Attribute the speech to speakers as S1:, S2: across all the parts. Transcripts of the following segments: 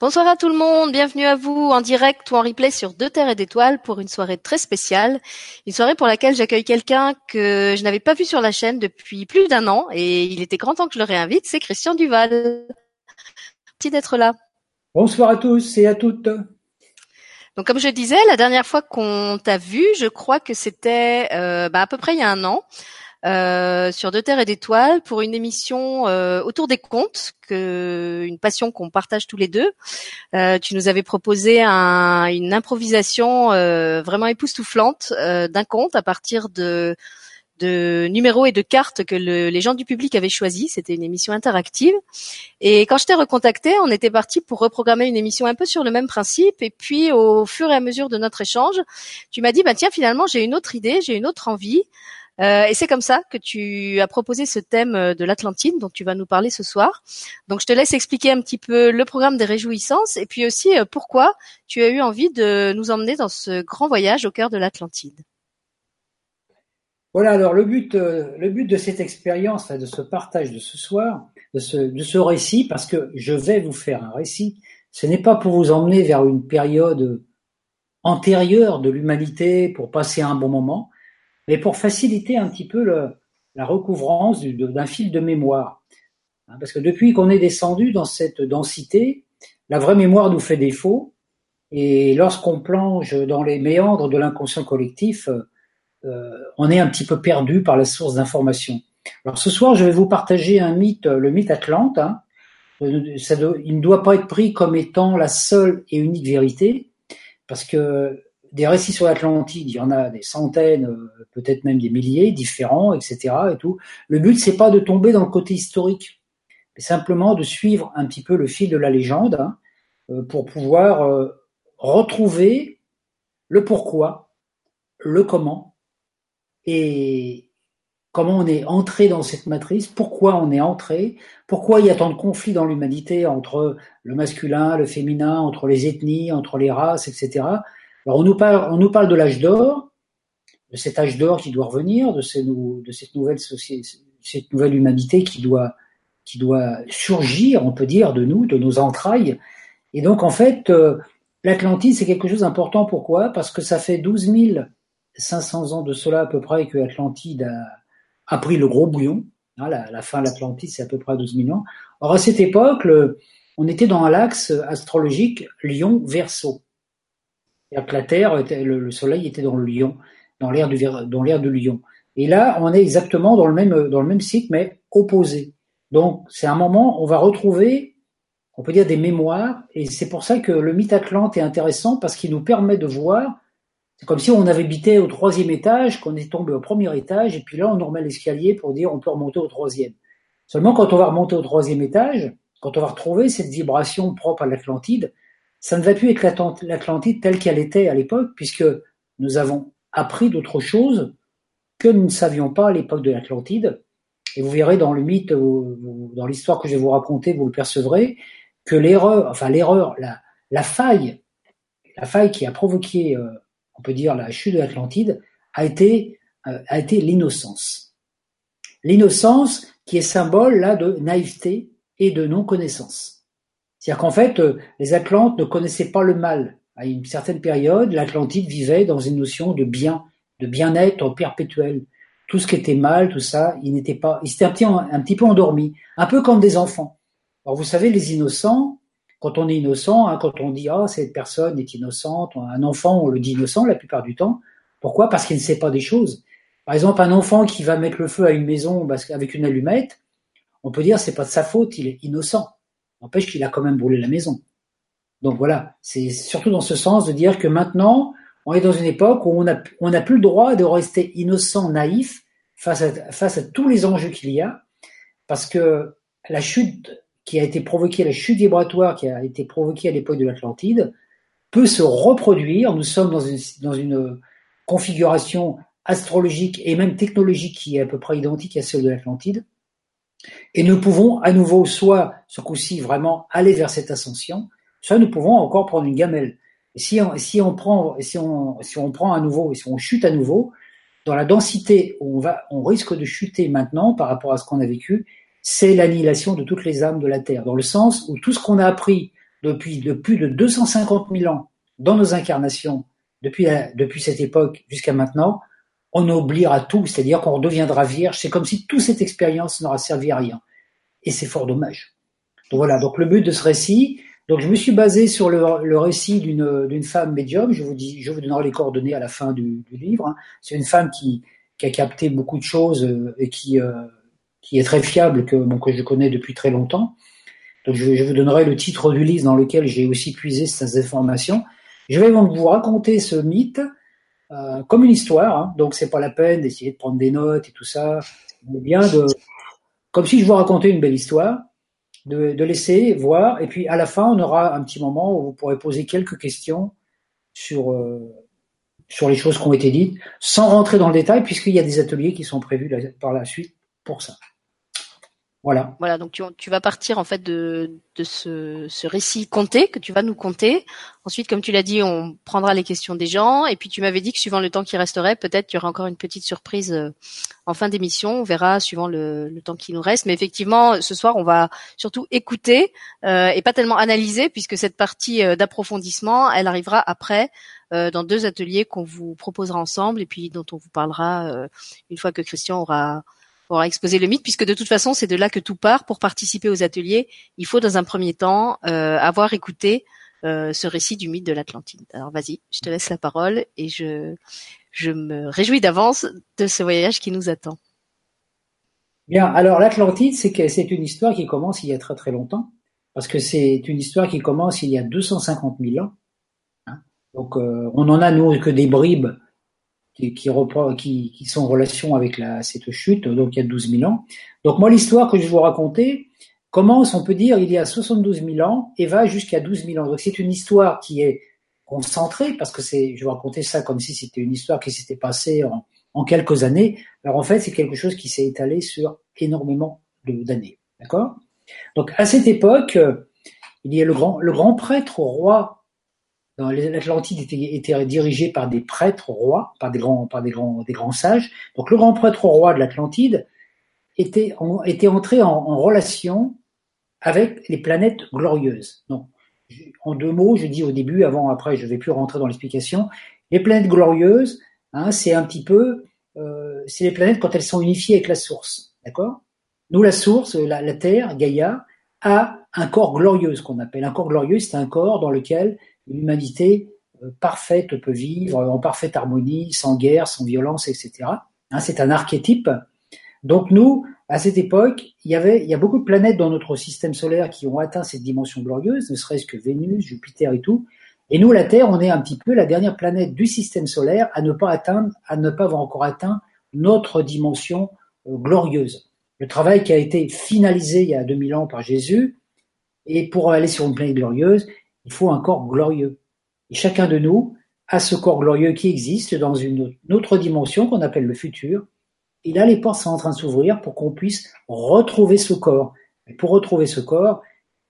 S1: Bonsoir à tout le monde, bienvenue à vous en direct ou en replay sur Deux Terres et d'Étoiles pour une soirée très spéciale. Une soirée pour laquelle j'accueille quelqu'un que je n'avais pas vu sur la chaîne depuis plus d'un an et il était grand temps que je le réinvite, c'est Christian Duval. Merci d'être là.
S2: Bonsoir à tous et à toutes.
S1: Donc comme je disais, la dernière fois qu'on t'a vu, je crois que c'était euh, bah, à peu près il y a un an. Euh, sur Deux Terres et d'Étoiles pour une émission euh, autour des contes, que, une passion qu'on partage tous les deux. Euh, tu nous avais proposé un, une improvisation vraiment époustouflante d'un conte à partir de de numéros et de cartes que le, les gens du public avaient choisi. C'était une émission interactive. Et quand je t'ai recontacté, on était parti pour reprogrammer une émission un peu sur le même principe. Et puis, au fur et à mesure de notre échange, tu m'as dit, bah tiens, finalement, j'ai une autre idée, j'ai une autre envie. Euh, et c'est comme ça que tu as proposé ce thème euh, de l'Atlantide dont tu vas nous parler ce soir. Donc je te laisse expliquer un petit peu le programme des réjouissances et puis aussi euh, pourquoi tu as eu envie de nous emmener dans ce grand voyage au cœur de l'Atlantide.
S2: Voilà, alors le but, le but de cette expérience, de ce partage de ce soir, de ce, de ce récit, parce que je vais vous faire un récit, ce n'est pas pour vous emmener vers une période antérieure de l'humanité pour passer un bon moment, mais pour faciliter un petit peu la recouvrance d'un fil de mémoire. Hein, parce que depuis qu'on est descendu dans cette densité, la vraie mémoire nous fait défaut, et lorsqu'on plonge dans les méandres de l'inconscient collectif, euh, on est un petit peu perdu par la source d'information. Alors ce soir, je vais vous partager un mythe, le mythe Atlante. Hein. Ça il ne doit pas être pris comme étant la seule et unique vérité, parce que des récits sur l'Atlantide, il y en a des centaines, euh, peut-être même des milliers, différents, etc. Et tout. Le but, c'est pas de tomber dans le côté historique, mais simplement de suivre un petit peu le fil de la légende hein, euh, pour pouvoir euh, retrouver le pourquoi, le comment et comment on est entré dans cette matrice, pourquoi on est entré, pourquoi il y a tant de conflits dans l'humanité entre le masculin, le féminin, entre les ethnies, entre les races, etc alors on nous parle, on nous parle de l'âge d'or, de cet âge d'or qui doit revenir, de, cette nouvelle société, cette nouvelle humanité qui doit, qui doit surgir, on peut dire, de nous, de nos entrailles. Et donc en fait, euh, l'Atlantide c'est quelque chose d'important. Pourquoi? Parce que ça fait 12 500 ans de cela à peu près que l'Atlantide a, a, pris le gros bouillon. Hein, la, la, fin de l'Atlantide, c'est à peu près 12 000 ans. Or à cette époque, on était dans l'axe astrologique Lion-Verseau que la Terre, le, Soleil était dans le Lion, dans l'air du Lion. Et là, on est exactement dans le même cycle, mais opposé. Donc, c'est un moment, on va retrouver, on peut dire des mémoires, et c'est pour ça que le mythe Atlante est intéressant parce qu'il nous permet de voir. C'est comme si on avait habité au troisième étage, qu'on est tombé au premier étage, et puis là, on remet l'escalier pour dire on peut remonter au troisième. Seulement, quand on va remonter au troisième étage, quand on va retrouver cette vibration propre à l'Atlantide, ça ne va plus être l'Atlantide telle qu'elle était à l'époque, puisque nous avons appris d'autres choses que nous ne savions pas à l'époque de l'Atlantide. Et vous verrez dans le mythe, dans l'histoire que je vais vous raconter, vous le percevrez, que l'erreur, enfin l'erreur, la, faille, la faille qui a provoqué, euh, on peut dire, la chute de l'Atlantide, a été, euh, a été l'innocence. L'innocence qui est symbole là de naïveté et de non-connaissance. C'est-à-dire qu'en fait, euh, les Atlantes ne connaissaient pas le mal. À une certaine période, l'Atlantide vivait dans une notion de bien, de bien-être perpétuel. Tout ce qui était mal, tout ça, il n'était pas, il s'était un petit, un petit peu endormi, un peu comme des enfants. Alors vous savez, les innocents, quand on est innocent, hein, quand on dit ah cette personne est innocente, un enfant on le dit innocent la plupart du temps. Pourquoi? Parce qu'il ne sait pas des choses. Par exemple, un enfant qui va mettre le feu à une maison avec une allumette, on peut dire c'est pas de sa faute, il est innocent. N'empêche qu'il a quand même brûlé la maison. Donc voilà, c'est surtout dans ce sens de dire que maintenant, on est dans une époque où on n'a plus le droit de rester innocent, naïf face à, tous les enjeux qu'il y a, parce que la chute qui a été provoquée, la chute vibratoire qui a été provoquée à l'époque de l'Atlantide, peut se reproduire. Nous sommes dans une configuration astrologique et même technologique qui est à peu près identique à celle de l'Atlantide. Et nous pouvons à nouveau soit ce coup-ci vraiment aller vers cette ascension, soit nous pouvons encore prendre une gamelle. Et si on, si on prend, si on, si on prend à nouveau, et si on chute à nouveau, dans la densité où on va, on risque de chuter maintenant par rapport à ce qu'on a vécu, c'est l'annihilation de toutes les âmes de la Terre, dans le sens où tout ce qu'on a appris depuis de plus de 250 000 ans dans nos incarnations, depuis, depuis cette époque jusqu'à maintenant, on oubliera tout, c'est-à-dire qu'on redeviendra vierge. C'est comme si toute cette expérience n'aura servi à rien. Et c'est fort dommage. Donc voilà, donc le but de ce récit, donc je me suis basé sur le, récit d'une femme médium, je vous, dis, je vous donnerai les coordonnées à la fin du, livre. Hein. C'est une femme qui, qui, a capté beaucoup de choses euh, et qui, euh, qui est très fiable, que, bon, que je connais depuis très longtemps. Donc je, je vous donnerai le titre du livre dans lequel j'ai aussi puisé ces informations. Je vais vous raconter ce mythe euh, comme une histoire, hein, donc c'est pas la peine d'essayer de prendre des notes et tout ça. Mais bien de, comme si je vous racontais une belle histoire, de, laisser voir, et puis à la fin on aura un petit moment où vous pourrez poser quelques questions sur euh, sur les choses qui ont été dites, sans rentrer dans le détail, puisqu'il y a des ateliers qui sont prévus par la suite pour ça. Voilà.
S1: Voilà, donc tu, tu, vas partir en fait de, de ce, ce, récit compté que tu vas nous compter. Ensuite, comme tu l'as dit, on prendra les questions des gens. Et puis tu m'avais dit que suivant le temps qui resterait, peut-être tu y aura encore une petite surprise euh, en fin d'émission. On verra suivant le, le, temps qui nous reste. Mais effectivement, ce soir, on va surtout écouter euh, et pas tellement analyser, puisque cette partie euh, d'approfondissement, elle arrivera après. Euh, dans deux ateliers qu'on vous proposera ensemble et puis dont on vous parlera euh, une fois que Christian aura pour exposer le mythe, puisque de toute façon, c'est de là que tout part. Pour participer aux ateliers, il faut dans un premier temps euh, avoir écouté euh, ce récit du mythe de l'Atlantide. Alors vas-y, je te laisse la parole et je, je me réjouis d'avance de ce voyage qui nous attend.
S2: Bien, alors l'Atlantide, c'est c'est une histoire qui commence il y a très très longtemps, parce que c'est une histoire qui commence il y a 250 000 ans. Hein. Donc euh, on en a nous que des bribes qui, sont en relation avec cette chute, donc il y a 12 000 ans. Donc moi, l'histoire que je vais vous raconter commence, on peut dire, il y a 72 000 ans et va jusqu'à 12 000 ans. Donc c'est une histoire qui est concentrée, parce que je vais raconter ça comme si c'était une histoire qui s'était passée en, quelques années. Alors en fait, c'est quelque chose qui s'est étalé sur énormément d'années. D'accord? Donc à cette époque, il y a le grand, le grand prêtre roi l'Atlantide était, dirigée par des prêtres rois, par des grands, par des grands, sages. Donc le grand prêtre roi de l'Atlantide était, entré en, relation avec les planètes glorieuses. Donc, en deux mots, je dis au début, avant, après, je vais plus rentrer dans l'explication. Les planètes glorieuses, hein, c'est un petit peu, euh, c'est les planètes quand elles sont unifiées avec la source, d'accord? Nous, la source, la, la Terre, Gaïa, a un corps glorieux, ce qu'on appelle un corps glorieux, c'est un corps dans lequel l'humanité euh, parfaite peut vivre en parfaite harmonie, sans guerre, sans violence, etc. Hein, c'est un archétype. Donc nous, à cette époque, il y avait, il y a beaucoup de planètes dans notre système solaire qui ont atteint cette dimension glorieuse, ne serait-ce que Vénus, Jupiter et tout. Et nous, la Terre, on est un petit peu la dernière planète du système solaire à ne pas atteindre, à ne pas avoir encore atteint notre dimension euh, glorieuse. Le travail qui a été finalisé il y a 2000 ans par Jésus, et pour aller sur une planète glorieuse, il faut un corps glorieux. Et chacun de nous a ce corps glorieux qui existe dans une autre dimension qu'on appelle le futur. Et là, les portes sont en train de s'ouvrir pour qu'on puisse retrouver ce corps. Et pour retrouver ce corps,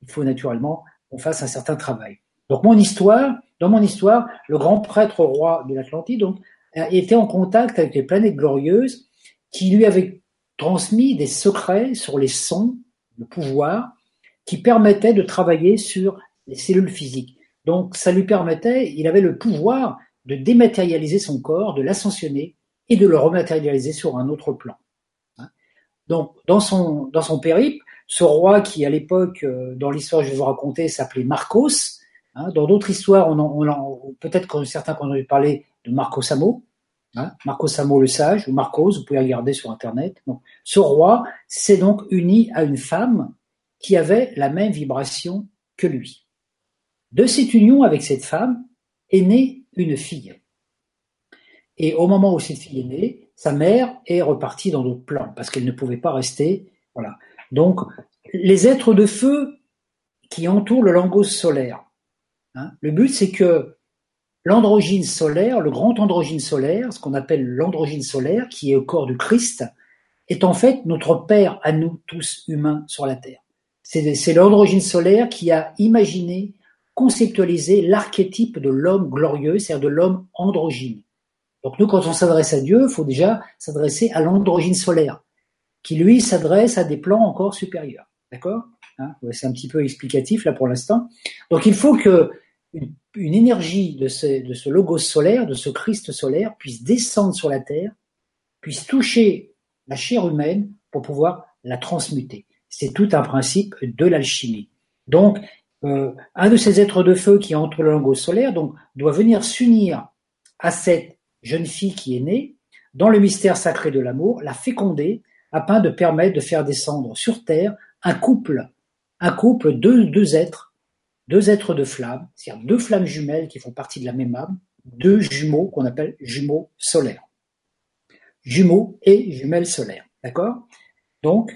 S2: il faut naturellement qu'on fasse un certain travail. Donc mon histoire, dans mon histoire, le grand prêtre roi de l'Atlantide donc, était en contact avec les planètes glorieuses qui lui avaient transmis des secrets sur les sons, le pouvoir, qui permettaient de travailler sur les cellules physiques. Donc ça lui permettait, il avait le pouvoir de dématérialiser son corps, de l'ascensionner et de le rematérialiser sur un autre plan. Hein. Donc dans son, dans périple, ce roi qui à l'époque, euh, dans l'histoire que je vais vous raconter, s'appelait Marcos, hein. dans d'autres histoires, peut-être que certains ont entendu parler de Marcos Amo, hein, Marcos Amo le sage, ou Marcos, vous pouvez regarder sur Internet. Ce roi s'est donc uni à une femme qui avait la même vibration que lui. De cette union avec cette femme est née une fille. Et au moment où cette fille est née, sa mère est repartie dans d'autres plans parce qu'elle ne pouvait pas rester. Voilà. Donc, les êtres de feu qui entourent le langos solaire. Hein, le but, c'est que l'androgyne solaire, le grand androgyne solaire, ce qu'on appelle l'androgyne solaire, qui est au corps du Christ, est en fait notre Père à nous tous humains sur la Terre. C'est l'androgyne solaire qui a imaginé conceptualiser l'archétype de l'homme glorieux, c'est-à-dire de l'homme androgyne. Donc nous, quand on s'adresse à Dieu, il faut déjà s'adresser à l'androgyne solaire, qui lui s'adresse à des plans encore supérieurs. D'accord? Hein? c'est un petit peu explicatif là pour l'instant. Donc il faut que une, énergie de ce, de ce logos solaire, de ce Christ solaire, puisse descendre sur la terre, puisse toucher la chair humaine pour pouvoir la transmuter. C'est tout un principe de l'alchimie. Donc, un de ces êtres de feu qui entre le logos solaire donc, doit venir s'unir à cette jeune fille qui est née dans le mystère sacré de l'amour, la féconder afin de permettre de faire descendre sur terre un couple, un couple de deux êtres, deux êtres de flammes, c'est-à-dire deux flammes jumelles qui font partie de la même âme, deux jumeaux qu'on appelle jumeaux solaires. Jumeaux et jumelles solaires, d'accord? Donc,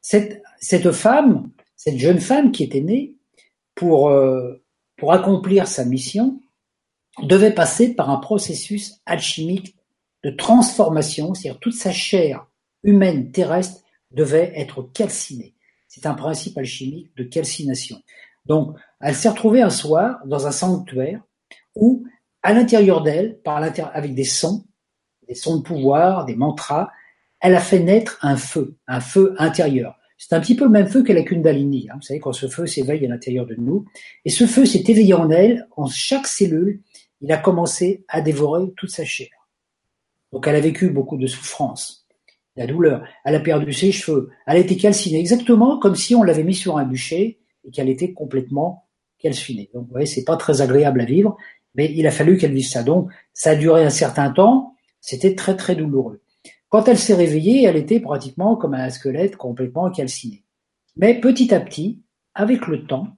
S2: cette, cette femme, cette jeune femme qui était née, pour, euh, pour accomplir sa mission, devait passer par un processus alchimique de transformation, c'est-à-dire toute sa chair humaine terrestre devait être calcinée. C'est un principe alchimique de calcination. Donc, elle s'est retrouvée un soir dans un sanctuaire où, à l'intérieur d'elle, par avec des sons, des sons de pouvoir, des mantras, elle a fait naître un feu, un feu intérieur. C'est un petit peu le même feu que la Kundalini. Hein. Vous savez, quand ce feu s'éveille à l'intérieur de nous. Et ce feu s'est éveillé en elle, en chaque cellule, il a commencé à dévorer toute sa chair. Donc elle a vécu beaucoup de souffrances, la douleur. Elle a perdu ses cheveux. Elle a été calcinée, exactement comme si on l'avait mis sur un bûcher et qu'elle était complètement calcinée. Donc vous voyez, c'est pas très agréable à vivre, mais il a fallu qu'elle vive ça. Donc ça a duré un certain temps. C'était très très douloureux. Quand elle s'est réveillée, elle était pratiquement comme un squelette complètement calciné. Mais petit à petit, avec le temps,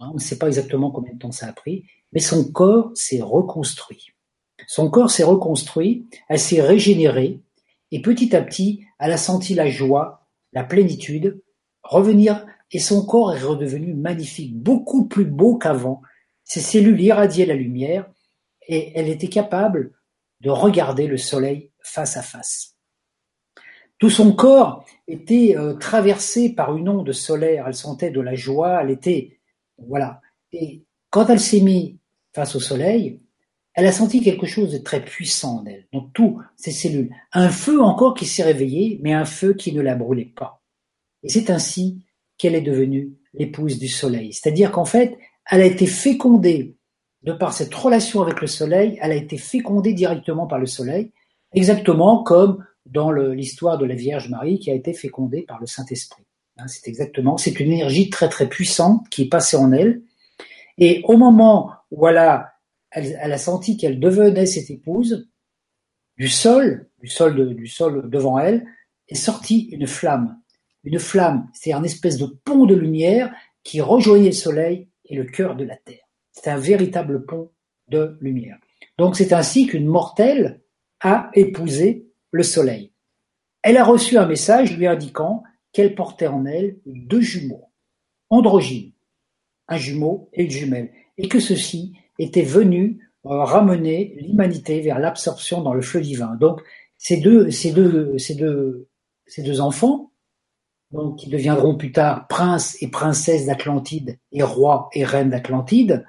S2: hein, on ne sait pas exactement combien de temps ça a pris, mais son corps s'est reconstruit. Son corps s'est reconstruit, elle s'est régénérée, et petit à petit, elle a senti la joie, la plénitude revenir, et son corps est redevenu magnifique, beaucoup plus beau qu'avant. Ses cellules irradiaient la lumière, et elle était capable de regarder le soleil face à face. Tout son corps était euh, traversé par une onde solaire, elle sentait de la joie, elle était, voilà. Et quand elle s'est mise face au soleil, elle a senti quelque chose de très puissant en elle, dans toutes ses cellules. Un feu encore qui s'est réveillé, mais un feu qui ne la brûlait pas. Et c'est ainsi qu'elle est devenue l'épouse du soleil. C'est-à-dire qu'en fait, elle a été fécondée de par cette relation avec le soleil, elle a été fécondée directement par le soleil, exactement comme dans l'histoire de la Vierge Marie qui a été fécondée par le Saint-Esprit. Hein, c'est exactement, c'est une énergie très très puissante qui est passée en elle. Et au moment où elle a elle, a senti qu'elle devenait cette épouse, du sol, du sol, du sol devant elle, est sortie une flamme. Une flamme, c'est un espèce de pont de lumière qui rejoignait le soleil et le cœur de la terre. C'est un véritable pont de lumière. Donc c'est ainsi qu'une mortelle a épousé le soleil. Elle a reçu un message lui indiquant qu'elle portait en elle deux jumeaux, androgynes, un jumeau et une jumelle, et que ceux-ci était venu euh, ramener l'humanité vers l'absorption dans le fleuve divin. Donc ces deux, ces deux, ces deux, ces deux enfants, qui deviendront plus tard princes et princesses d'Atlantide et rois et reines d'Atlantide,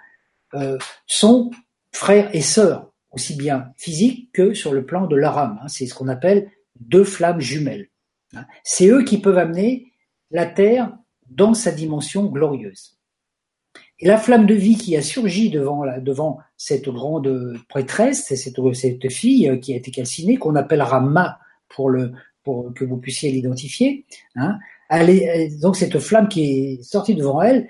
S2: euh, sont frères et sœurs, aussi bien physiques que sur le plan de leur âme. Hein. C'est ce qu'on appelle deux flammes jumelles. Hein. C'est eux qui peuvent amener la Terre dans sa dimension glorieuse. Et la flamme de vie qui a surgi devant, devant cette grande prêtresse, cette, cette fille euh, qui a été calcinée, qu'on appellera Ma pour, le, pour que vous puissiez l'identifier, hein, donc cette flamme qui est sortie devant elle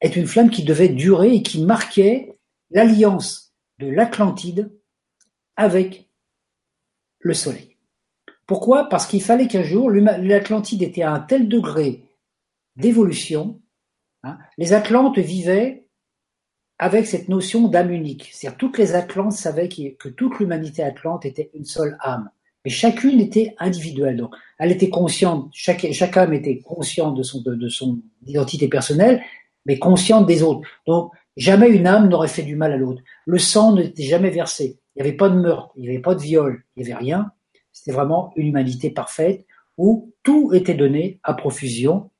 S2: est une flamme qui devait durer et qui marquait l'alliance de l'Atlantide avec le Soleil. Pourquoi? Parce qu'il fallait qu'un jour, l'Atlantide était à un tel degré d'évolution Hein. les Atlantes vivaient avec cette notion d'âme unique. C'est-à-dire toutes les Atlantes savaient que toute l'humanité atlante était une seule âme. Mais chacune était individuelle. Donc, elle était consciente, chaque, âme était consciente de son, de, son identité personnelle, mais consciente des autres. Donc, jamais une âme n'aurait fait du mal à l'autre. Le sang n'était jamais versé. Il n'y avait pas de meurtre, il n'y avait pas de viol, il n'y avait rien. C'était vraiment une humanité parfaite où tout était donné à profusion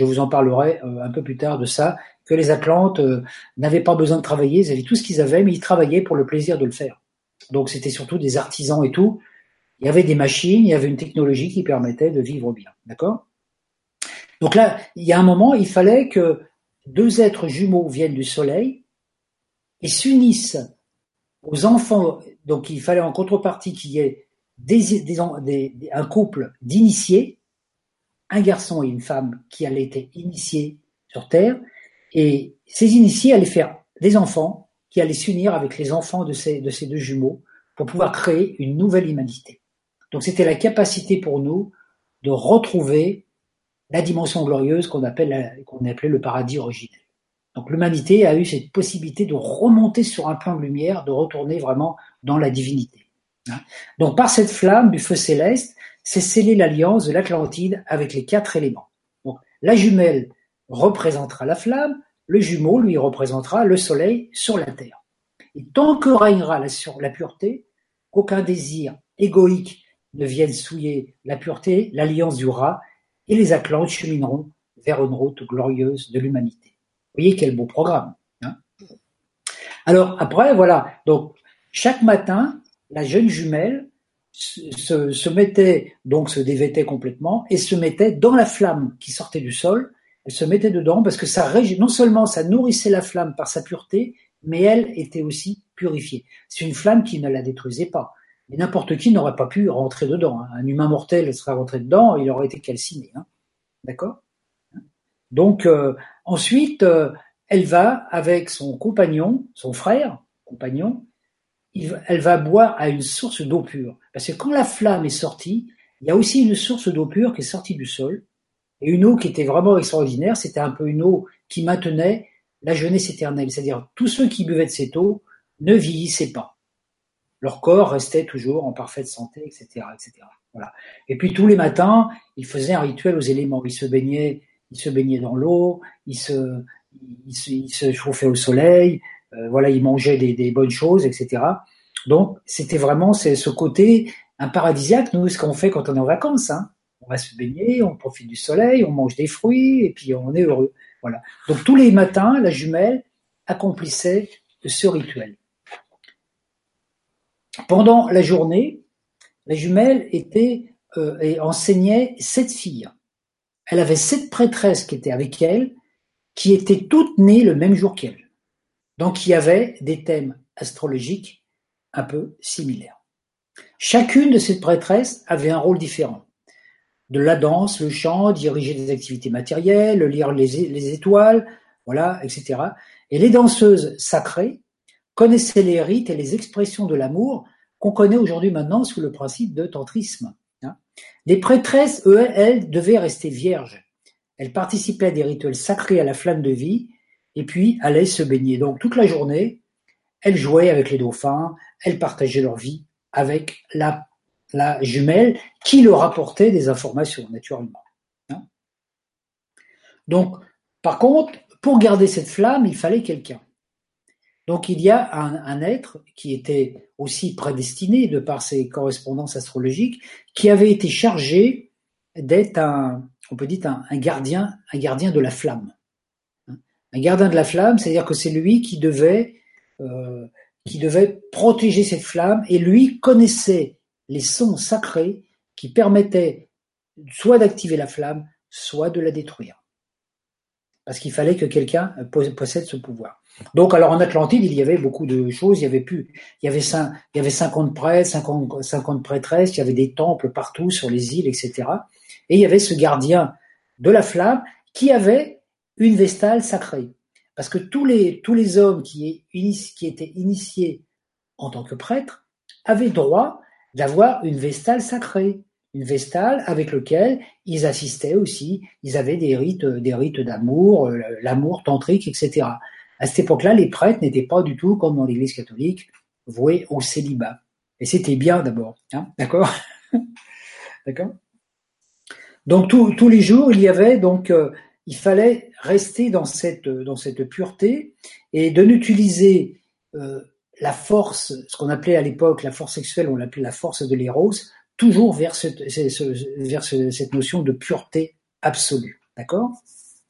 S2: je vous en parlerai euh, un peu plus tard de ça, que les Atlantes euh, n'avaient pas besoin de travailler, ils avaient tout ce qu'ils avaient, mais ils travaillaient pour le plaisir de le faire. Donc c'était surtout des artisans et tout. Il y avait des machines, il y avait une technologie qui permettait de vivre bien. D'accord? Donc là, il y a un moment, il fallait que deux êtres jumeaux viennent du soleil et s'unissent aux enfants. Donc il fallait en contrepartie qu'il y ait un couple d'initiés, un garçon et une femme qui allaient être initiés sur Terre, et ces initiés allaient faire des enfants qui allaient s'unir avec les enfants de ces, de ces deux jumeaux pour pouvoir créer une nouvelle humanité. Donc c'était la capacité pour nous de retrouver la dimension glorieuse qu'on appelle appelait le paradis originel. Donc l'humanité a eu cette possibilité de remonter sur un plan de lumière, de retourner vraiment dans la divinité. Hein. Donc par cette flamme du feu céleste, c'est scellé l'alliance de l'Atlantide avec les quatre éléments. Donc la jumelle représentera la flamme, le jumeau lui représentera le soleil sur la terre. Et tant que régnera la, sur la pureté, qu'aucun désir égoïque ne vienne souiller la pureté, l'alliance durera et les Atlantes chemineront vers une route glorieuse de l'humanité. Voyez quel beau programme. Hein Alors après, voilà, donc chaque matin, la jeune jumelle se, se, mettait, donc se dévêtait complètement, et se mettait dans la flamme qui sortait du sol, elle se mettait dedans parce que ça non seulement ça nourrissait la flamme par sa pureté, mais elle était aussi purifiée. C'est une flamme qui ne la détruisait pas. Mais n'importe qui n'aurait pas pu rentrer dedans. Hein. Un humain mortel serait rentré dedans, il aurait été calciné. Hein. D'accord? Donc euh, ensuite, euh, elle va avec son compagnon, son frère, compagnon, elle va boire à une source d'eau pure. Parce que quand la flamme est sortie, il y a aussi une source d'eau pure qui est sortie du sol, et une eau qui était vraiment extraordinaire, c'était un peu une eau qui maintenait la jeunesse éternelle. C'est-à-dire tous ceux qui buvaient de cette eau ne vieillissaient pas leur corps restait toujours en parfaite santé, etc., etc. Voilà. Et puis tous les matins, ils faisaient un rituel aux éléments. Ils se baignaient, ils se baignaient dans l'eau, ils se, ils se, chauffaient au soleil. Euh, voilà, ils mangeaient des, des, bonnes choses, etc. Donc c'était vraiment ce côté un paradisiaque. Nous, ce qu'on fait quand on est en vacances, hein. on va se baigner, on profite du soleil, on mange des fruits et puis on est heureux. Voilà. Donc tous les matins, la jumelle accomplissait ce rituel. Pendant la journée, la jumelle était euh, et enseignait sept filles. Elle avait sept prêtresses qui étaient avec elle, qui étaient toutes nées le même jour qu'elle. Donc il y avait des thèmes astrologiques un peu similaires. Chacune de ces prêtresses avait un rôle différent. De la danse, le chant, diriger des activités matérielles, lire les, les étoiles, voilà, etc. Et les danseuses sacrées connaissaient les rites et les expressions de l'amour qu'on connaît aujourd'hui maintenant sous le principe de tantrisme. Hein. Les prêtresses, eux, elles, devaient rester vierges. Elles participaient à des rituels sacrés à la flamme de vie et puis allaient se baigner. Donc toute la journée, elles jouaient avec les dauphins, elles partageaient leur vie avec la, la jumelle qui leur apportait des informations, naturellement. Hein. Donc, par contre, pour garder cette flamme, il fallait quelqu'un. Donc il y a un, être qui était aussi prédestiné de par ses correspondances astrologiques, qui avait été chargé d'être un, on peut dire un, gardien, un gardien de la flamme. Un gardien de la flamme, c'est-à-dire que c'est lui qui devait, euh, qui devait protéger cette flamme, et lui connaissait les sons sacrés qui permettaient soit d'activer la flamme, soit de la détruire. Parce qu'il fallait que quelqu'un possède ce pouvoir. Donc, alors en Atlantide, il y avait beaucoup de choses. Il y avait plus, il y avait cinq, il y avait 50 prêtres, 50, 50 prêtresses. Il y avait des temples partout sur les îles, etc. Et il y avait ce gardien de la flamme qui avait une vestale sacrée. Parce que tous les, tous les hommes qui, qui étaient initiés en tant que prêtres avaient droit d'avoir une vestale sacrée. Une vestale avec lequel ils assistaient aussi, ils avaient des rites, des rites d'amour, euh, l'amour tantrique, etc. À cette époque-là, les prêtres n'étaient pas du tout comme dans l'Église catholique voués au célibat. Et c'était bien d'abord, hein, d'accord? D'accord? Donc tous les jours, il y avait donc euh, il fallait rester dans cette dans cette pureté et de n'utiliser euh, la force, ce qu'on appelait à l'époque la force sexuelle, on l'appelait la force de l'éros, toujours vers cette, notion de pureté absolue, d'accord?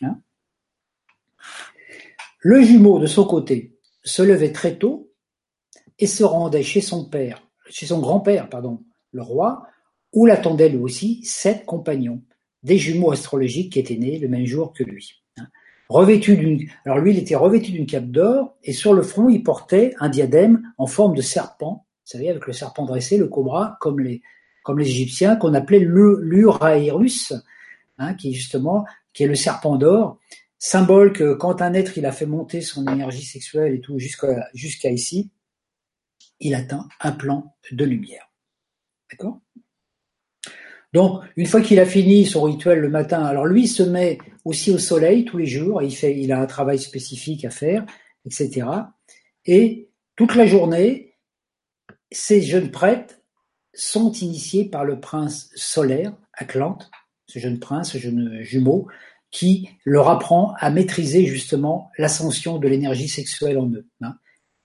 S2: Hein? Le jumeau, de son côté, se levait très tôt et se rendait chez son père, chez son grand-père, pardon, le roi, où l'attendaient lui aussi sept compagnons. des jumeaux astrologiques qui étaient nés le même jour que lui. Hein? Revêtu d'une, alors lui, il était revêtu d'une cape d'or et sur le front, il portait un diadème en forme de serpent. Vous savez, avec le serpent dressé, le cobra, comme les, comme les Égyptiens, qu'on appelait l'Uraérus, hein, qui est justement, qui est le serpent d'or, symbole que quand un être, il a fait monter son énergie sexuelle et tout jusqu'à ici, il atteint un plan de lumière. D'accord? Donc, une fois qu'il a fini son rituel le matin, alors lui se met aussi au soleil tous les jours, il fait, il a un travail spécifique à faire, etc. Et toute la journée, ces jeunes prêtres sont initiés par le prince solaire, Atlante, ce jeune prince, ce jeune jumeau, qui leur apprend à maîtriser justement l'ascension de l'énergie sexuelle en eux. Hein.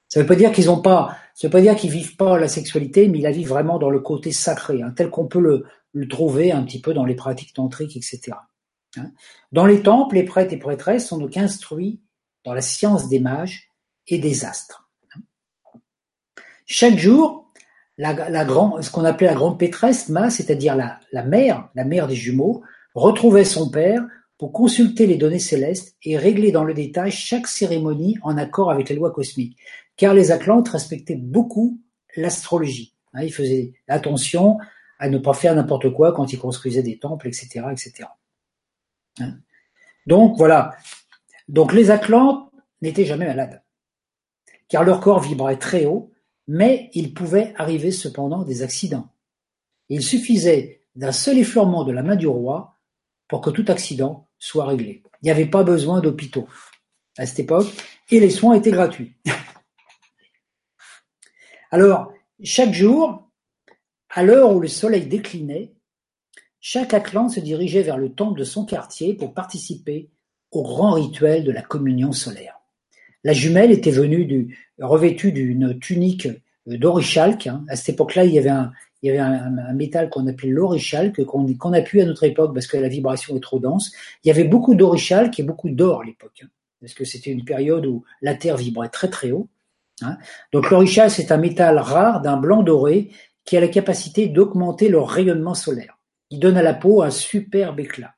S2: Ça ne veut pas dire qu'ils ont pas, ça veut pas dire qu'ils vivent pas la sexualité, mais ils la vivent vraiment dans le côté sacré, hein, tel qu'on peut le, trouver un petit peu dans les pratiques tantriques, etc. Hein. Dans les temples, les prêtres et prêtresses sont donc instruits dans la science des mages et des astres. Chaque jour, la, la ce qu'on appelait la grande pétresse, Ma, c'est-à-dire la, la mère, la mère des jumeaux, retrouvait son père pour consulter les données célestes et régler dans le détail chaque cérémonie en accord avec les lois cosmiques. Car les Atlantes respectaient beaucoup l'astrologie. Hein, ils faisaient attention à ne pas faire n'importe quoi quand ils construisaient des temples, etc., etc. Hein. Donc voilà. Donc les Atlantes n'étaient jamais malades, car leur corps vibrait très haut, mais il pouvait arriver cependant des accidents. Il suffisait d'un seul effleurement de la main du roi pour que tout accident soit réglé. Il n'y avait pas besoin d'hôpitaux à cette époque, et les soins étaient gratuits. Alors, chaque jour, à l'heure où le soleil déclinait, chaque Atlante se dirigeait vers le temple de son quartier pour participer au grand rituel de la communion solaire. La jumelle était venue du, revêtue d'une tunique d'orichalque. Hein. À cette époque-là, il y avait un, il y avait un, métal qu'on appelait l'orichalque, qu'on qu'on a pu à notre époque parce que la vibration est trop dense. Il y avait beaucoup d'orichalque et beaucoup d'or à l'époque, hein, parce que c'était une période où la Terre vibrait très très haut. Hein. Donc l'orichalque, c'est un métal rare d'un blanc doré qui a la capacité d'augmenter le rayonnement solaire. Il donne à la peau un superbe éclat.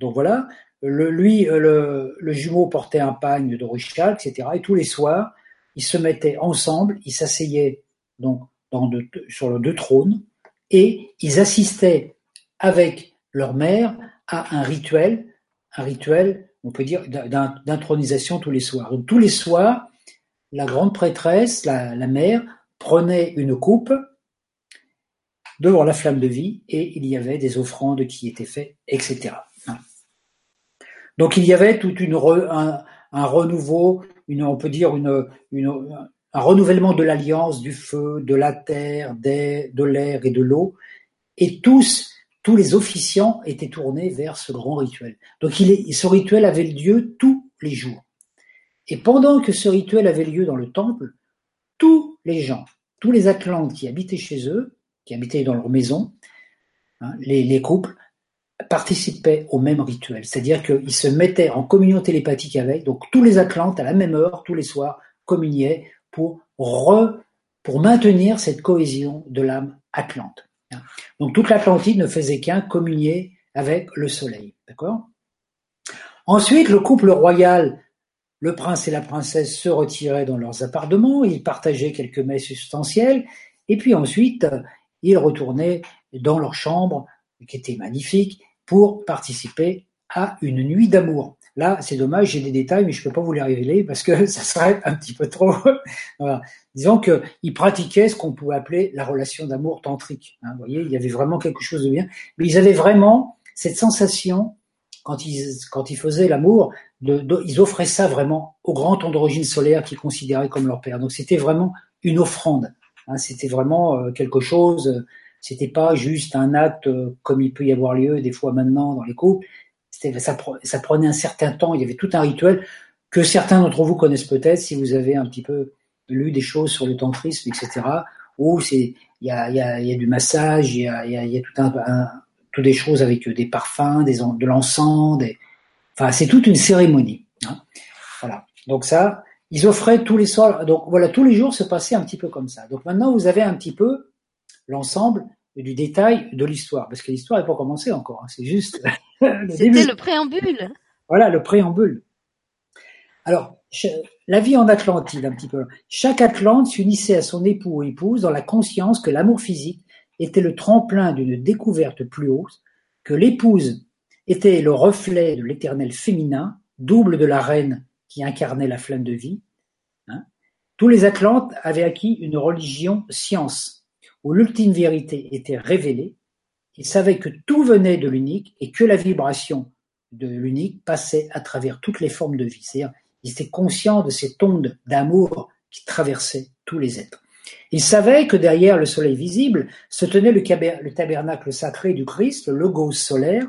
S2: Donc voilà, le, lui, euh, le, jumeau portait un pagne d'orichal, etc. Et tous les soirs, ils se mettaient ensemble, ils s'asseyaient donc dans sur le deux trônes et ils assistaient avec leur mère à un rituel, un rituel, on peut dire, d'intronisation tous les soirs. Donc, tous les soirs, la grande prêtresse, la, la mère, prenait une coupe devant la flamme de vie et il y avait des offrandes qui étaient faites, etc. Donc il y avait tout une un, renouveau, on peut dire un renouvellement de l'alliance du feu, de la terre, de l'air et de l'eau, et tous tous les officiants étaient tournés vers ce grand rituel. Donc ce rituel avait lieu tous les jours. Et pendant que ce rituel avait lieu dans le temple, tous les gens, tous les Atlantes qui habitaient chez eux, qui habitaient dans leur maison, hein, les, couples, participaient au même rituel. C'est-à-dire qu'ils se mettaient en communion télépathique avec, donc tous les Atlantes, à la même heure, tous les soirs, communiaient pour, pour maintenir cette cohésion de l'âme atlante. Donc toute l'Atlantide ne faisait qu'un communier avec le soleil. Ensuite, le couple royal, le prince et la princesse se retiraient dans leurs appartements, ils partageaient quelques mets substantiels, et puis ensuite, ils retournaient dans leur chambre, qui était magnifique, pour participer à une nuit d'amour. Là, c'est dommage, j'ai des détails, mais je peux pas vous les révéler parce que ça serait un petit peu trop. voilà. Disons qu'ils pratiquaient ce qu'on pouvait appeler la relation d'amour tantrique. Hein, vous voyez, il y avait vraiment quelque chose de bien. Mais ils avaient vraiment cette sensation, quand ils, quand ils faisaient l'amour, ils offraient ça vraiment au grand ton d'origine solaire qu'ils considéraient comme leur père. Donc c'était vraiment une offrande. Hein, c'était vraiment euh, quelque chose. Euh, c'était pas juste un acte euh, comme il peut y avoir lieu des fois maintenant dans les couples. Ça, prenait un certain temps. Il y avait tout un rituel que certains d'entre vous connaissent peut-être si vous avez un petit peu lu des choses sur le tantrisme, etc. Où c'est il y a, y, a, y a du massage, il y a, y a, y a tout un, des choses avec des parfums, des, de l'encens, enfin c'est toute une cérémonie. Hein. Voilà. Donc ça, ils offraient tous les soirs, donc voilà, tous les jours se passaient un petit peu comme ça. Donc maintenant, vous avez un petit peu l'ensemble du détail de l'histoire, parce que l'histoire n'est pas commencée encore, hein, c'est juste
S1: le C'était le préambule.
S2: Voilà, le préambule. Alors, la vie en Atlantide, un petit peu. Chaque Atlante s'unissait à son époux ou épouse dans la conscience que l'amour physique était le tremplin d'une découverte plus haute, que l'épouse était le reflet de l'éternel féminin, double de la reine qui incarnait la flamme de vie. Hein. Tous les Atlantes avaient acquis une religion science, où l'ultime vérité était révélée. Ils savaient que tout venait de l'unique et que la vibration de l'unique passait à travers toutes les formes de vie. C'est-à-dire, ils étaient conscients de cette onde d'amour qui traversait tous les êtres. Ils savaient que derrière le soleil visible se tenait le, tabernacle sacré du Christ, le logos solaire,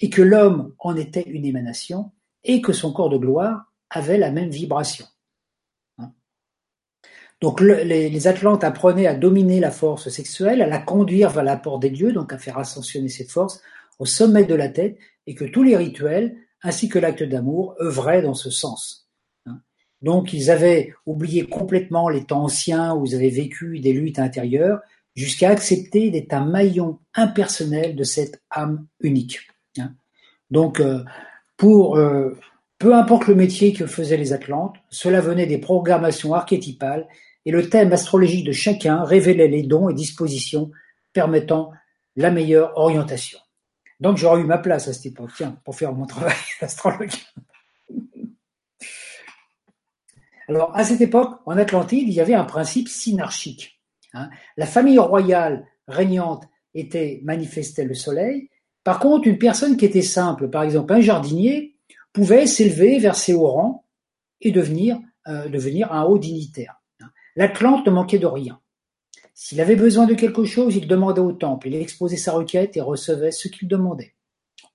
S2: et que l'homme en était une émanation, et que son corps de gloire avait la même vibration. Donc les, Atlantes apprenaient à dominer la force sexuelle, à la conduire vers l'apport des dieux, donc à faire ascensionner cette force au sommet de la tête, et que tous les rituels, ainsi que l'acte d'amour, œuvraient dans ce sens. Hein. Donc ils avaient oublié complètement les temps anciens où ils avaient vécu des luttes intérieures, jusqu'à accepter d'être un maillon impersonnel de cette âme unique. Hein. Donc euh, pour euh, peu importe le métier que faisaient les Atlantes, cela venait des programmations archétypales et le thème astrologique de chacun révélait les dons et dispositions permettant la meilleure orientation. Donc j'aurais eu ma place à cette époque, tiens, pour faire mon travail d'astrologue. Alors à cette époque, en Atlantide, il y avait un principe synarchique. Hein. La famille royale régnante était manifestait le soleil. Par contre, une personne qui était simple, par exemple un jardinier, pouvait s'élever vers ses hauts rangs et euh, devenir un haut dignitaire. L'Atlante ne manquait de rien. S'il avait besoin de quelque chose, il demandait au temple, il exposait sa requête et recevait ce qu'il demandait.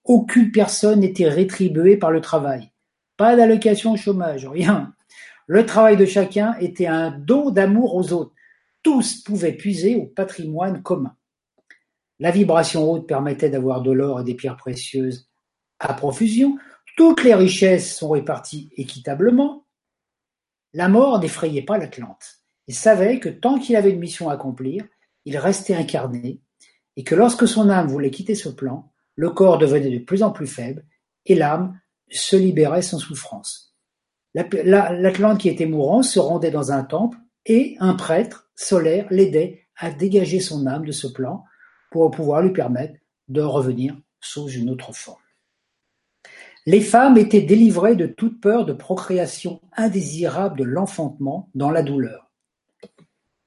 S2: Aucune personne n'était rétribuée par le travail. Pas d'allocation au chômage, rien. Le travail de chacun était un don d'amour aux autres. Tous pouvaient puiser au patrimoine commun. La vibration haute permettait d'avoir de l'or et des pierres précieuses à profusion, toutes les richesses sont réparties équitablement. La mort n'effrayait pas l'Atlante. Il savait que tant qu'il avait une mission à accomplir, il restait incarné, et que lorsque son âme voulait quitter ce plan, le corps devenait de plus en plus faible, et l'âme se libérait sans souffrance. L'Atlante qui était mourant se rendait dans un temple, et un prêtre solaire l'aidait à dégager son âme de ce plan pour pouvoir lui permettre de revenir sous une autre forme. Les femmes étaient délivrées de toute peur de procréation indésirable de l'enfantement dans la douleur.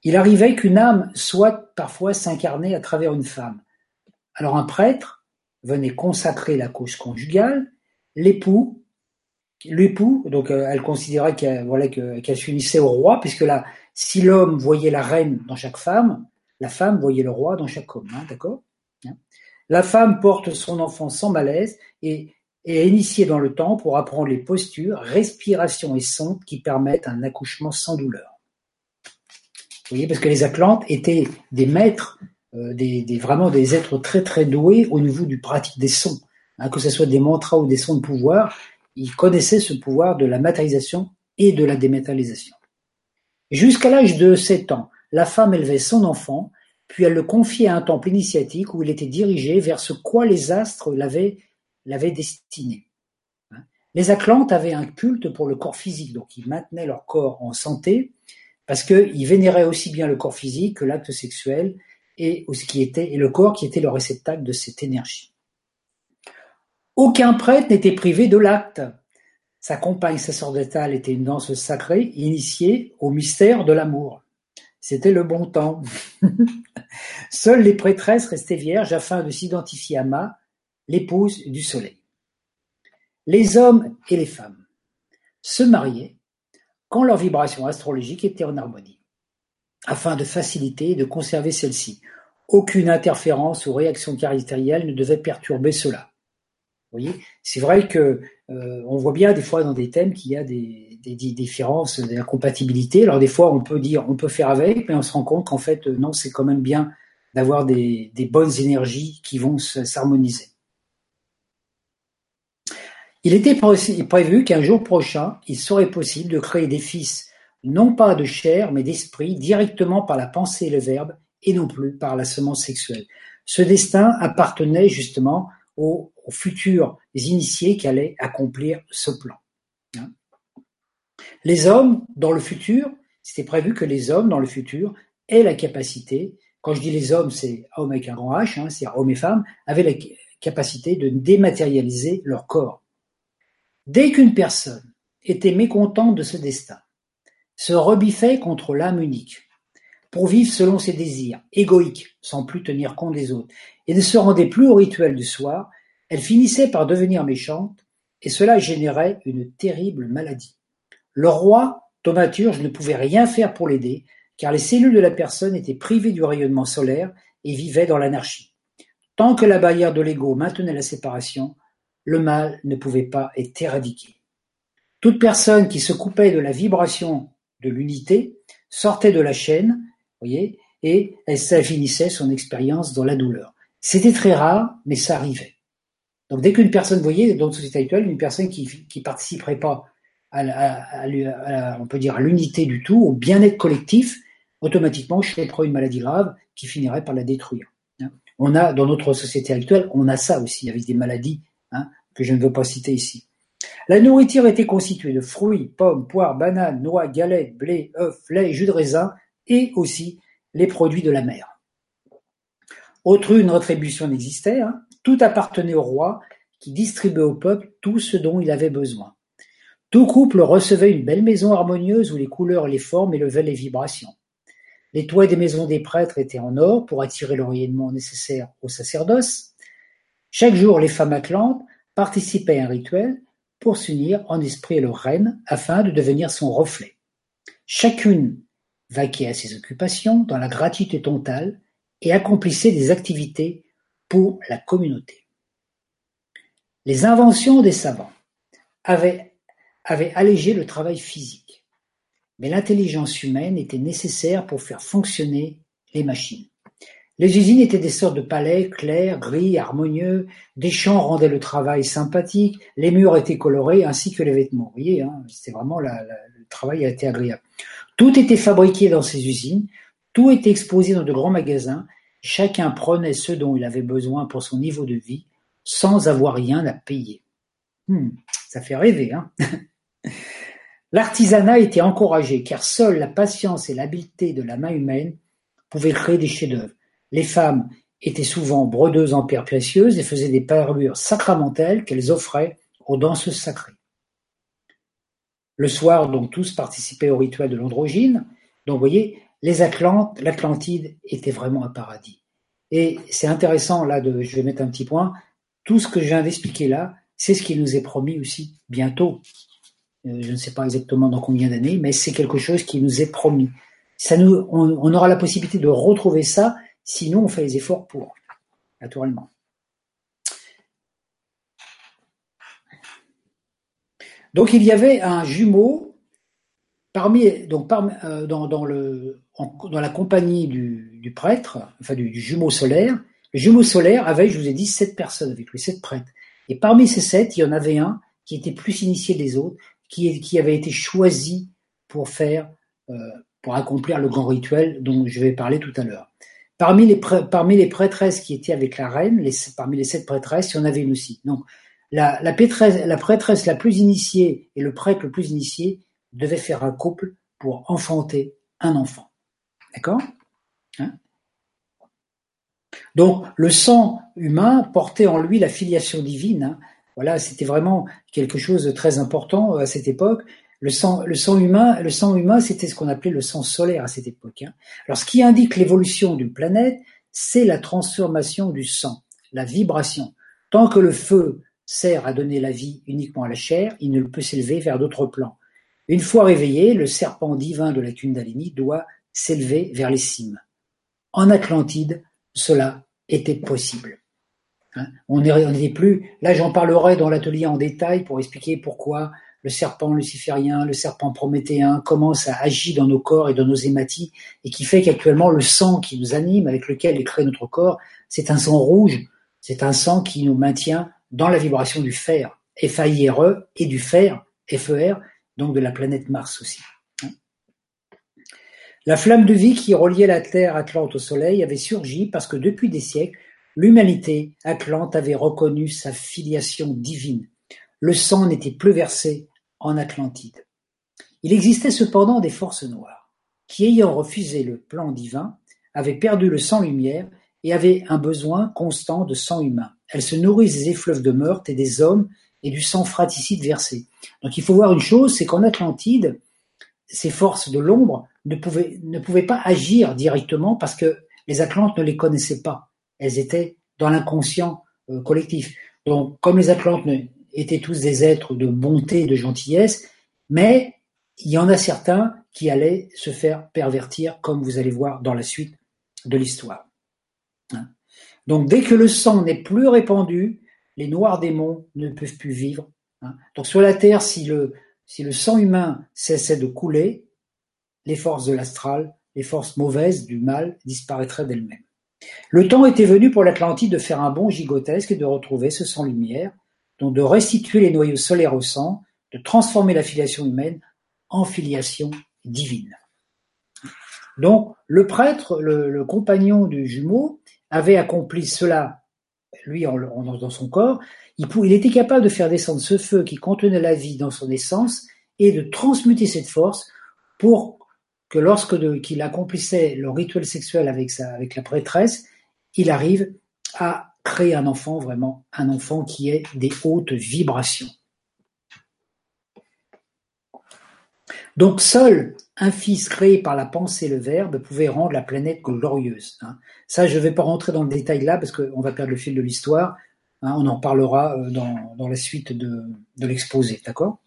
S2: Il arrivait qu'une âme soit parfois s'incarner à travers une femme. Alors un prêtre venait consacrer la cause conjugale, l'époux, l'époux, donc euh, elle considérait qu'elle voilà, qu'elle s'unissait au roi, puisque là, si l'homme voyait la reine dans chaque femme, la femme voyait le roi dans chaque homme, hein, d'accord hein. La femme porte son enfant sans malaise et et initié dans le temps pour apprendre les postures, respiration et sondes qui permettent un accouchement sans douleur. Vous voyez, parce que les Atlantes étaient des maîtres, euh, des, vraiment des êtres très très doués au niveau du pratique des sons. Hein, que ce soit des mantras ou des sons de pouvoir, ils connaissaient ce pouvoir de la matérialisation et de la dématérialisation. Jusqu'à l'âge de 7 ans, la femme élevait son enfant, puis elle le confiait à un temple initiatique où il était dirigé vers ce quoi les astres l'avaient l'avait destiné. Hein. Les Atlantes avaient un culte pour le corps physique, donc ils maintenaient leur corps en santé parce qu'ils vénéraient aussi bien le corps physique que l'acte sexuel et, et le corps qui était le réceptacle de cette énergie. Aucun prêtre n'était privé de l'acte. Sa compagne sacerdotale était une danse sacrée initiée au mystère de l'amour. C'était le bon temps. Seules les prêtresses restaient vierges afin de s'identifier à Ma, l'épouse du Soleil. Les hommes et les femmes se mariaient quand leur vibration astrologique était en harmonie, afin de faciliter et de conserver celle-ci. Aucune interférence ou réaction caractérielle ne devait perturber cela. Vous voyez, c'est vrai que euh, on voit bien des fois dans des thèmes qu'il y a des, différences, de compatibilité. Alors des fois, on peut dire, on peut faire avec, mais on se rend compte qu'en fait, non, c'est quand même bien d'avoir des bonnes énergies qui vont s'harmoniser. Il était prévu qu'un jour prochain, il serait possible de créer des fils, non pas de chair, mais d'esprit, directement par la pensée et le verbe, et non plus par la semence sexuelle. Ce destin appartenait justement aux, futurs initiés qui allaient accomplir ce plan. Les hommes, dans le futur, c'était prévu que les hommes, dans le futur, aient la capacité, quand je dis les hommes, c'est hommes avec un grand H, hein, c'est-à-dire hommes et femmes, avaient la capacité de dématérialiser leur corps. Dès qu'une personne était mécontente de ce destin, se rebiffait contre l'âme unique, pour vivre selon ses désirs, égoïque, sans plus tenir compte des autres, et ne se rendait plus au rituel du soir, elle finissait par devenir méchante, et cela générait une terrible maladie. Le roi, thaumaturge, ne pouvait rien faire pour l'aider, car les cellules de la personne étaient privées du rayonnement solaire et vivaient dans l'anarchie. Tant que la barrière de l'ego maintenait la séparation, le mal ne pouvait pas être éradiqué. Toute personne qui se coupait de la vibration de l'unité sortait de la chaîne, voyez, et elle finissait son expérience dans la douleur. C'était très rare, mais ça arrivait. Donc dès qu'une personne, vous voyez, dans notre société actuelle, une personne qui qui participerait pas à, on peut dire l'unité du tout, au bien-être collectif, automatiquement choperait une maladie grave qui finirait par la détruire. Hein. On a dans notre société actuelle, on a ça aussi avec des maladies hein, que je ne veux pas citer ici. La nourriture était constituée de fruits, pommes, poires, bananes, noix, galettes, blé, œufs, lait, jus de raisin et aussi les produits de la mer. Aucune rétribution n'existait, hein. tout appartenait au roi qui distribuait au peuple tout ce dont il avait besoin. Tout couple recevait une belle maison harmonieuse où les couleurs les formes élevaient les vibrations. Les toits des maisons des prêtres étaient en or pour attirer l'orientement nécessaire au sacerdoce. Chaque jour, les femmes atlantes participaient à un rituel pour s'unir en esprit à leur reine afin de devenir son reflet. Chacune vaquait à ses occupations dans la gratuité totale et accomplissait des activités pour la communauté. Les inventions des savants avaient allégé le travail physique, mais l'intelligence humaine était nécessaire pour faire fonctionner les machines. Les usines étaient des sortes de palais clairs, gris, harmonieux, des champs rendaient le travail sympathique, les murs étaient colorés ainsi que les vêtements. Vous voyez, hein, c'était vraiment le travail a été agréable. Tout était fabriqué dans ces usines, tout était exposé dans de grands magasins, chacun prenait ce dont il avait besoin pour son niveau de vie, sans avoir rien à payer. Hmm, ça fait rêver, hein L'artisanat était encouragé, car seule la patience et l'habileté de la main humaine pouvaient créer des chefs-d'œuvre. Les femmes étaient souvent brodeuses en pierres précieuses et faisaient des parures sacramentelles qu'elles offraient aux danseuses sacrées. Le soir, donc, tous participaient au rituel de l'androgyne. Donc, vous voyez, l'Atlantide était vraiment un paradis. Et c'est intéressant, là, je vais mettre un petit point. Tout ce que je viens d'expliquer là, c'est ce qui nous est promis aussi bientôt. Euh, je ne sais pas exactement dans combien d'années, mais c'est quelque chose qui nous est promis. Ça nous, on aura la possibilité de retrouver ça Sinon, on fait les efforts pour, naturellement. Donc il y avait un jumeau parmi donc euh, dans, la compagnie du, prêtre, enfin du, jumeau solaire. Le jumeau solaire avait, je vous ai dit, sept personnes avec lui, sept prêtres. Et parmi ces sept, il y en avait un qui était plus initié des autres, qui, qui avait été choisi pour faire, euh, pour accomplir le grand rituel dont je vais parler tout à l'heure. Parmi les, prêtresses qui étaient avec la reine, parmi les sept prêtresses, il y en avait une aussi. Donc, la, prêtresse la plus initiée et le prêtre le plus initié devaient faire un couple pour enfanter un enfant. D'accord? Hein? Donc, le sang humain portait en lui la filiation divine. Hein. Voilà, c'était vraiment quelque chose de très important à cette époque. Le sang, humain, le sang humain, c'était ce qu'on appelait le sang solaire à cette époque. Hein. Alors, ce qui indique l'évolution d'une planète, c'est la transformation du sang, la vibration. Tant que le feu sert à donner la vie uniquement à la chair, il ne peut s'élever vers d'autres plans. Une fois réveillé, le serpent divin de la Kundalini doit s'élever vers les cimes. En Atlantide, cela était possible. Hein. on n'est plus. Là, j'en parlerai dans l'atelier en détail pour expliquer pourquoi le serpent luciférien, le serpent prométhéen, comment ça agit dans nos corps et dans nos hématies, et qui fait qu'actuellement le sang qui nous anime, avec lequel est créé notre corps, c'est un sang rouge, c'est un sang qui nous maintient dans la vibration du fer, F-A-I-R-E, et du fer, F-E-R, donc de la planète Mars aussi. La flamme de vie qui reliait la terre atlante au soleil avait surgi parce que depuis des siècles, l'humanité atlante avait reconnu sa filiation divine. Le sang n'était plus versé en Atlantide. Il existait cependant des forces noires, qui ayant refusé le plan divin, avaient perdu le sang-lumière et avaient un besoin constant de sang humain. Elles se nourrissent des effluves de meurtre et des hommes et du sang fratricide versé. Donc il faut voir une chose, c'est qu'en Atlantide, ces forces de l'ombre ne pouvaient, ne pas agir directement parce que les Atlantes ne les connaissaient pas. Elles étaient dans l'inconscient euh, collectif. Donc comme les Atlantes étaient tous des êtres de bonté, de gentillesse, mais il y en a certains qui allaient se faire pervertir, comme vous allez voir dans la suite de l'histoire. Hein. Donc dès que le sang n'est plus répandu, les noirs démons ne peuvent plus vivre. Hein. Donc sur la Terre, si le, si le sang humain cessait de couler, les forces de l'astral, les forces mauvaises du mal disparaîtraient d'elles-mêmes. Le temps était venu pour l'Atlantide de faire un bond gigantesque et de retrouver ce sang-lumière, de restituer les noyaux solaires au sang, de transformer la filiation humaine en filiation divine. Donc le prêtre, le, compagnon du jumeau, avait accompli cela, lui dans son corps, il, était capable de faire descendre ce feu qui contenait la vie dans son essence et de transmuter cette force pour que lorsque qu'il accomplissait le rituel sexuel avec la prêtresse, il arrive à créer un enfant, vraiment un enfant qui ait des hautes vibrations. Donc seul un fils créé par la pensée et le verbe pouvait rendre la planète glorieuse. Hein. Ça, je ne vais pas rentrer dans le détail là parce qu'on va perdre le fil de l'histoire. Hein. on en parlera euh, dans, la suite de, l'exposé, d'accord?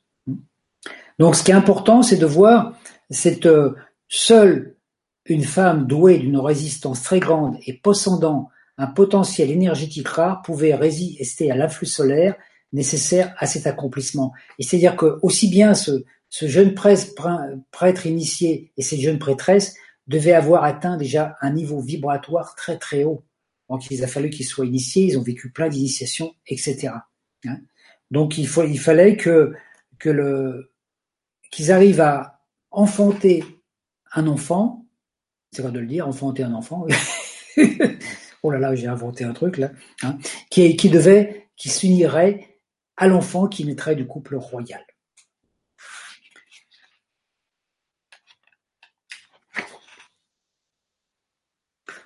S2: Donc ce qui est important, c'est de voir cette euh, seule une femme douée d'une résistance très grande et possédant un potentiel énergétique rare pouvait résister à l'influx solaire nécessaire à cet accomplissement. Et c'est-à-dire que aussi bien ce, ce jeune prêtre initié et cette jeune prêtresse devaient avoir atteint déjà un niveau vibratoire très très haut. Donc il a fallu qu'ils soient initiés, ils ont vécu plein d'initiations, etc. Hein. Donc il, faut, il fallait que, que le, qu'ils arrivent à enfanter un enfant, c'est quoi de le dire, enfanter un enfant. oh là là, j'ai inventé un truc là, hein, qui, devait, qui s'unirait à l'enfant qui naîtrait du couple royal.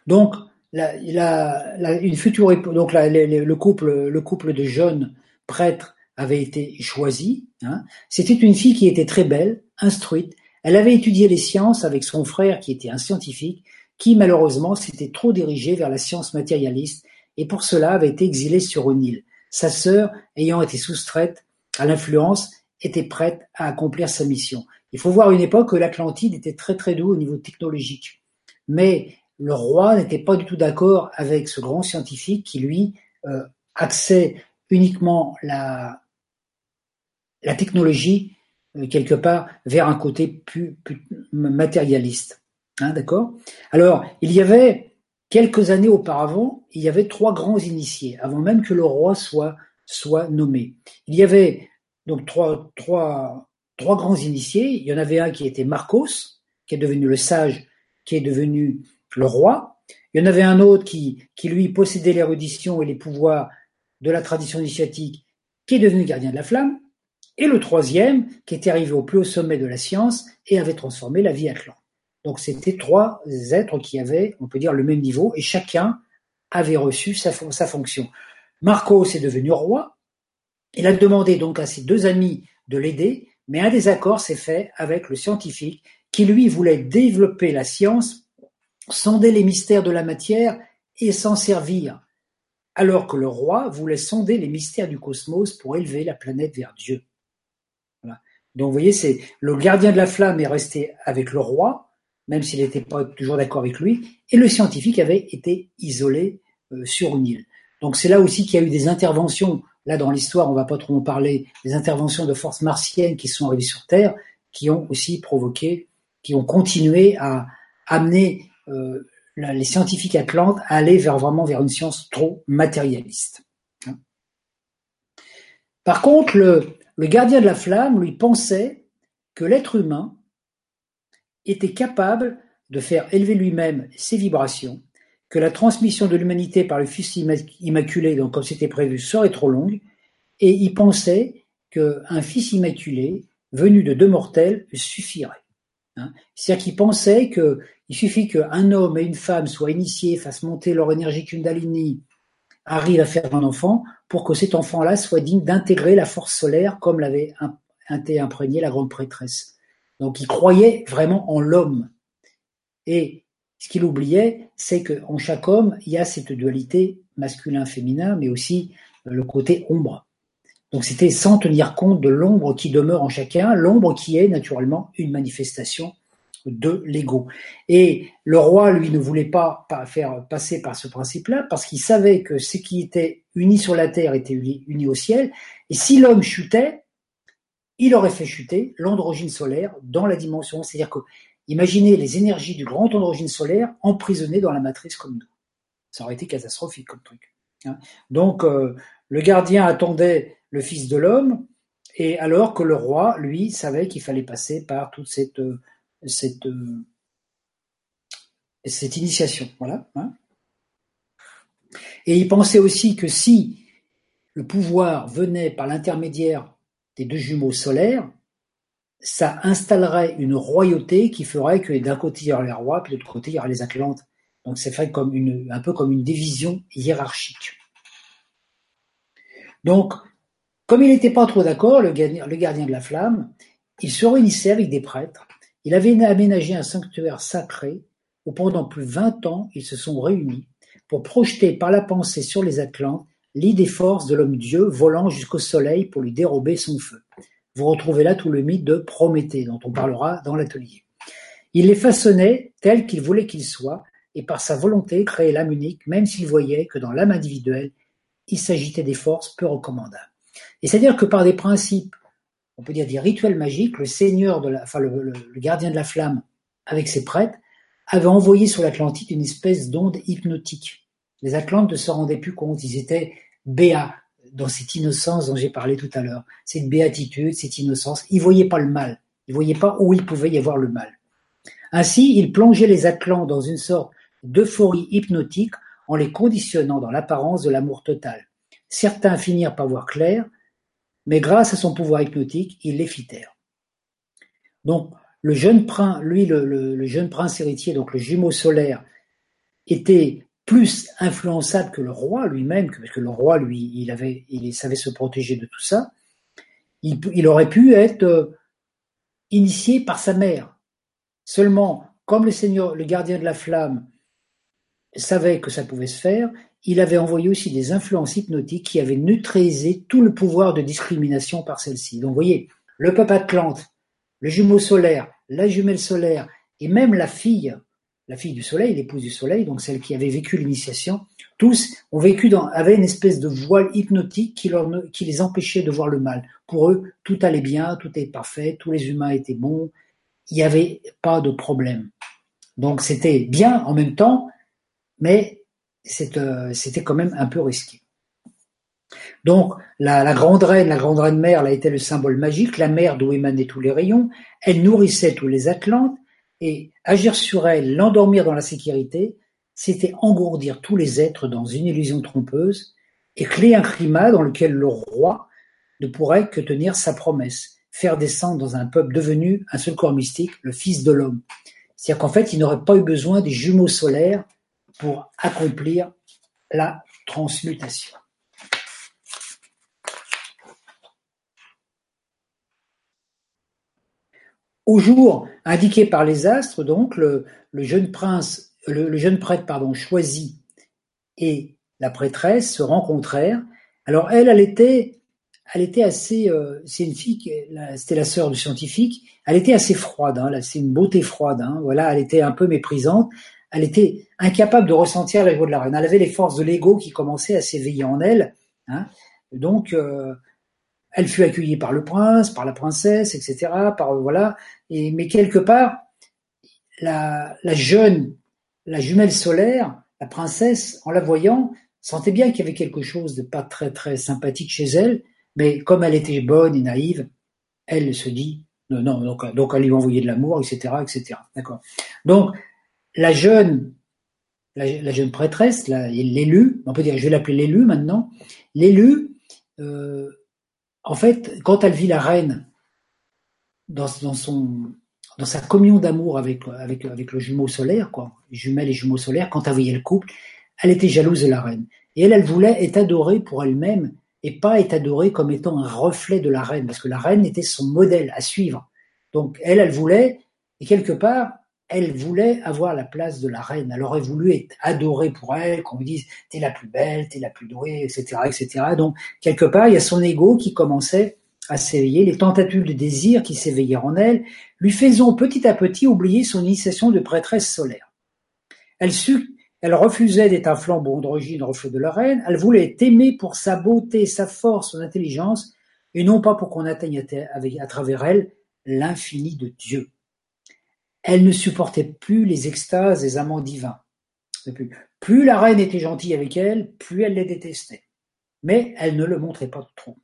S2: Donc, une future donc le, couple, le couple de jeunes prêtres avait été choisi. Hein. C'était une fille qui était très belle, instruite. Elle avait étudié les sciences avec son frère qui était un scientifique, qui malheureusement s'était trop dirigé vers la science matérialiste et pour cela avait été exilé sur une île. Sa sœur, ayant été soustraite à l'influence, était prête à accomplir sa mission. Il faut voir une époque où l'Atlantide était très très doux au niveau technologique. Mais le roi n'était pas du tout d'accord avec ce grand scientifique qui, lui, euh, axait uniquement la, technologie euh, quelque part vers un côté plus, matérialiste. Hein, d'accord? Alors, il y avait quelques années auparavant, il y avait trois grands initiés, avant même que le roi soit, nommé. Il y avait donc trois grands initiés. Il y en avait un qui était Marcos, qui est devenu le sage, qui est devenu le roi. Il y en avait un autre qui, qui lui possédait l'érudition et les pouvoirs de la tradition initiatique, qui est devenu gardien de la flamme. Et le troisième, qui était arrivé au plus haut sommet de la science et avait transformé la vie atlante. Donc c'était trois êtres qui avaient, on peut dire, le même niveau et chacun avait reçu sa, fonction. Marcos est devenu roi. Il a demandé donc à ses deux amis de l'aider, mais un désaccord s'est fait avec le scientifique qui lui voulait développer la science sonder les mystères de la matière et s'en servir, alors que le roi voulait sonder les mystères du cosmos pour élever la planète vers Dieu. Donc vous voyez, c'est le gardien de la flamme est resté avec le roi, même s'il n'était pas toujours d'accord avec lui, et le scientifique avait été isolé euh, sur une île. Donc c'est là aussi qu'il y a eu des interventions, là dans l'histoire on va pas trop en parler, des interventions de forces martiennes qui sont arrivées sur Terre, qui ont aussi provoqué, qui ont continué à amener euh, les scientifiques atlantes allaient vers vraiment vers une science trop matérialiste. Par contre, le gardien de la flamme, lui, pensait que l'être humain était capable de faire élever lui-même ses vibrations, que la transmission de l'humanité par le Fils immaculé, donc comme c'était prévu, serait trop longue, et il pensait qu'un Fils immaculé, venu de deux mortels, suffirait. Hein. C'est-à-dire qu'il pensait qu'il suffit qu'un homme et une femme soient initiés, fassent monter leur énergie Kundalini, arrivent à faire un enfant, pour que cet enfant-là soit digne d'intégrer la force solaire comme l'avait imprégné la grande prêtresse. Donc il croyait vraiment en l'homme. Et ce qu'il oubliait, c'est qu'en chaque homme, il y a cette dualité masculin-féminin, mais aussi le côté ombre. Donc c'était sans tenir compte de l'ombre qui demeure en chacun, l'ombre qui est naturellement une manifestation de l'ego. Et le roi, lui, ne voulait pas, faire passer par ce principe-là, parce qu'il savait que ce qui était uni sur la terre était uni, au ciel, et si l'homme chutait, il aurait fait chuter l'androgyne solaire dans la dimension. C'est-à-dire que, imaginez les énergies du grand androgyne solaire emprisonnées dans la matrice comme nous. Ça aurait été catastrophique comme truc. Hein. Donc, euh, le gardien attendait le Fils de l'homme, et alors que le roi, lui, savait qu'il fallait passer par toute cette, euh, cette, euh, cette initiation. Voilà. Hein. Et il pensait aussi que si le pouvoir venait par l'intermédiaire des deux jumeaux solaires, ça installerait une royauté qui ferait que d'un côté il y aurait les rois, puis de l'autre côté il y aurait les Atlantes. Donc c'est fait comme une, un peu comme une division hiérarchique. Donc, comme il n'était pas trop d'accord, le, le gardien de la flamme, il se réunissait avec des prêtres. Il avait aménagé un sanctuaire sacré où pendant plus de vingt ans ils se sont réunis pour projeter par la pensée sur les Atlantes l'idée force de l'homme-dieu volant jusqu'au soleil pour lui dérober son feu. Vous retrouvez là tout le mythe de Prométhée dont on parlera dans l'atelier. Il les façonnait tels qu'il voulait qu'ils soient et par sa volonté créait l'âme unique même s'il voyait que dans l'âme individuelle il s'agitait des forces peu recommandables. Et c'est-à-dire que par des principes, on peut dire des rituels magiques, le seigneur de la, enfin le, gardien de la flamme avec ses prêtres avait envoyé sur l'Atlantide une espèce d'onde hypnotique. Les Atlantes ne se rendaient plus compte, ils étaient béat dans cette innocence dont j'ai parlé tout à l'heure, cette béatitude, cette innocence. Il voyait pas le mal, il voyait pas où il pouvait y avoir le mal. Ainsi, il plongeait les Atlantes dans une sorte d'euphorie hypnotique en les conditionnant dans l'apparence de l'amour total. Certains finirent par voir clair, mais grâce à son pouvoir hypnotique, il les fit taire. Donc, le jeune prince, lui, le jeune prince héritier, donc le jumeau solaire, était plus influençable que le roi lui-même, parce que le roi, lui, il avait, il savait se protéger de tout ça, il, aurait pu être euh, initié par sa mère. Seulement, comme le Seigneur, le gardien de la flamme, savait que ça pouvait se faire, il avait envoyé aussi des influences hypnotiques qui avaient neutralisé tout le pouvoir de discrimination par celle-ci. Donc, vous voyez, le peuple Atlante, le jumeau solaire, la jumelle solaire, et même la fille la fille du soleil, l'épouse du soleil, donc celle qui avait vécu l'initiation, tous ont vécu dans, avaient une espèce de voile hypnotique qui, leur, les empêchait de voir le mal. Pour eux, tout allait bien, tout était parfait, tous les humains étaient bons, il n'y avait pas de problème. Donc c'était bien en même temps, mais euh, c'était quand même un peu risqué. Donc la, grande reine, la grande reine mère, elle a été le symbole magique, la mer d'où émanaient tous les rayons, elle nourrissait tous les Atlantes, et agir sur elle, l'endormir dans la sécurité, c'était engourdir tous les êtres dans une illusion trompeuse et créer un climat dans lequel le roi ne pourrait que tenir sa promesse, faire descendre dans un peuple devenu un seul corps mystique, le Fils de l'homme. C'est-à-dire qu'en fait, il n'aurait pas eu besoin des jumeaux solaires pour accomplir la transmutation. Au jour indiqué par les astres, donc, le, jeune prince, le, jeune prêtre, pardon, choisi et la prêtresse se rencontrèrent. Alors elle, elle était, elle était assez, euh, c'est une fille, c'était la sœur du scientifique. Elle était assez froide, hein, c'est une beauté froide. Hein, voilà, elle était un peu méprisante. Elle était incapable de ressentir l'ego de la reine. Elle avait les forces de l'ego qui commençaient à s'éveiller en elle. Hein, donc, euh, elle fut accueillie par le prince, par la princesse, etc. Par voilà. Et mais quelque part, la, la jeune, la jumelle solaire, la princesse, en la voyant, sentait bien qu'il y avait quelque chose de pas très très sympathique chez elle. Mais comme elle était bonne et naïve, elle se dit non, non. Donc, donc elle lui envoyait de l'amour, etc., etc. D'accord. Donc la jeune, la, jeune prêtresse, l'élu, on peut dire, je vais l'appeler l'élu maintenant, l'élu, euh, en fait, quand elle vit la reine dans, dans sa communion d'amour avec, avec, avec le jumeau solaire, quoi, jumelle et jumeau solaire, quand elle voyait le couple, elle était jalouse de la reine. Et elle, elle voulait être adorée pour elle-même et pas être adorée comme étant un reflet de la reine, parce que la reine était son modèle à suivre. Donc elle, elle voulait, et quelque part, elle voulait avoir la place de la reine. Elle aurait voulu être adorée pour elle, qu'on lui dise t'es la plus belle, t'es la plus douée, etc., etc. Donc quelque part, il y a son ego qui commençait à s'éveiller, les tentatives de désir qui s'éveillèrent en elle, lui faisant petit à petit oublier son initiation de prêtresse solaire. Elle sut, elle refusait d'être un flambeau d'origine reflet de la reine, elle voulait être aimée pour sa beauté, sa force, son intelligence, et non pas pour qu'on atteigne à travers elle l'infini de Dieu. Elle ne supportait plus les extases des amants divins. Plus la reine était gentille avec elle, plus elle les détestait. Mais elle ne le montrait pas trop.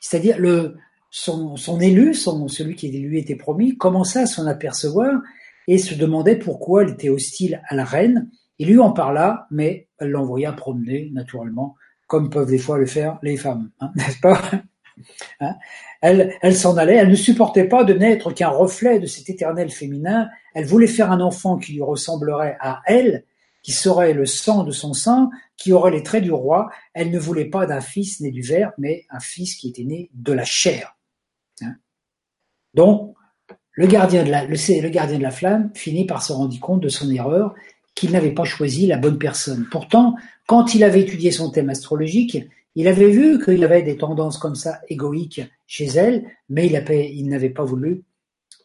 S2: C'est-à-dire son, élu, celui qui lui était promis, commença à s'en apercevoir et se demandait pourquoi elle était hostile à la reine. Il lui en parla, mais elle l'envoya promener, naturellement, comme peuvent des fois le faire les femmes, hein, n'est-ce pas? Elle, elle s'en allait, elle ne supportait pas de n'être qu'un reflet de cet éternel féminin, elle voulait faire un enfant qui lui ressemblerait à elle, qui serait le sang de son sang, qui aurait les traits du roi. Elle ne voulait pas d'un fils né du verbe, mais un fils qui était né de la chair. Hein. Donc, le gardien, de la, le, gardien de la flamme finit par se rendre compte de son erreur, qu'il n'avait pas choisi la bonne personne. Pourtant, quand il avait étudié son thème astrologique, il avait vu qu'il avait des tendances comme ça égoïques chez elle, mais il n'avait pas voulu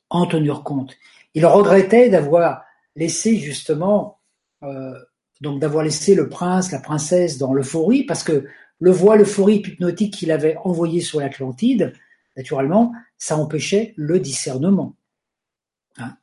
S2: en tenir compte. Il regrettait d'avoir laissé justement euh, donc d'avoir laissé le prince, la princesse dans l'euphorie, parce que le voile euphorique hypnotique qu'il avait envoyé sur l'Atlantide, naturellement, ça empêchait le discernement. Hein.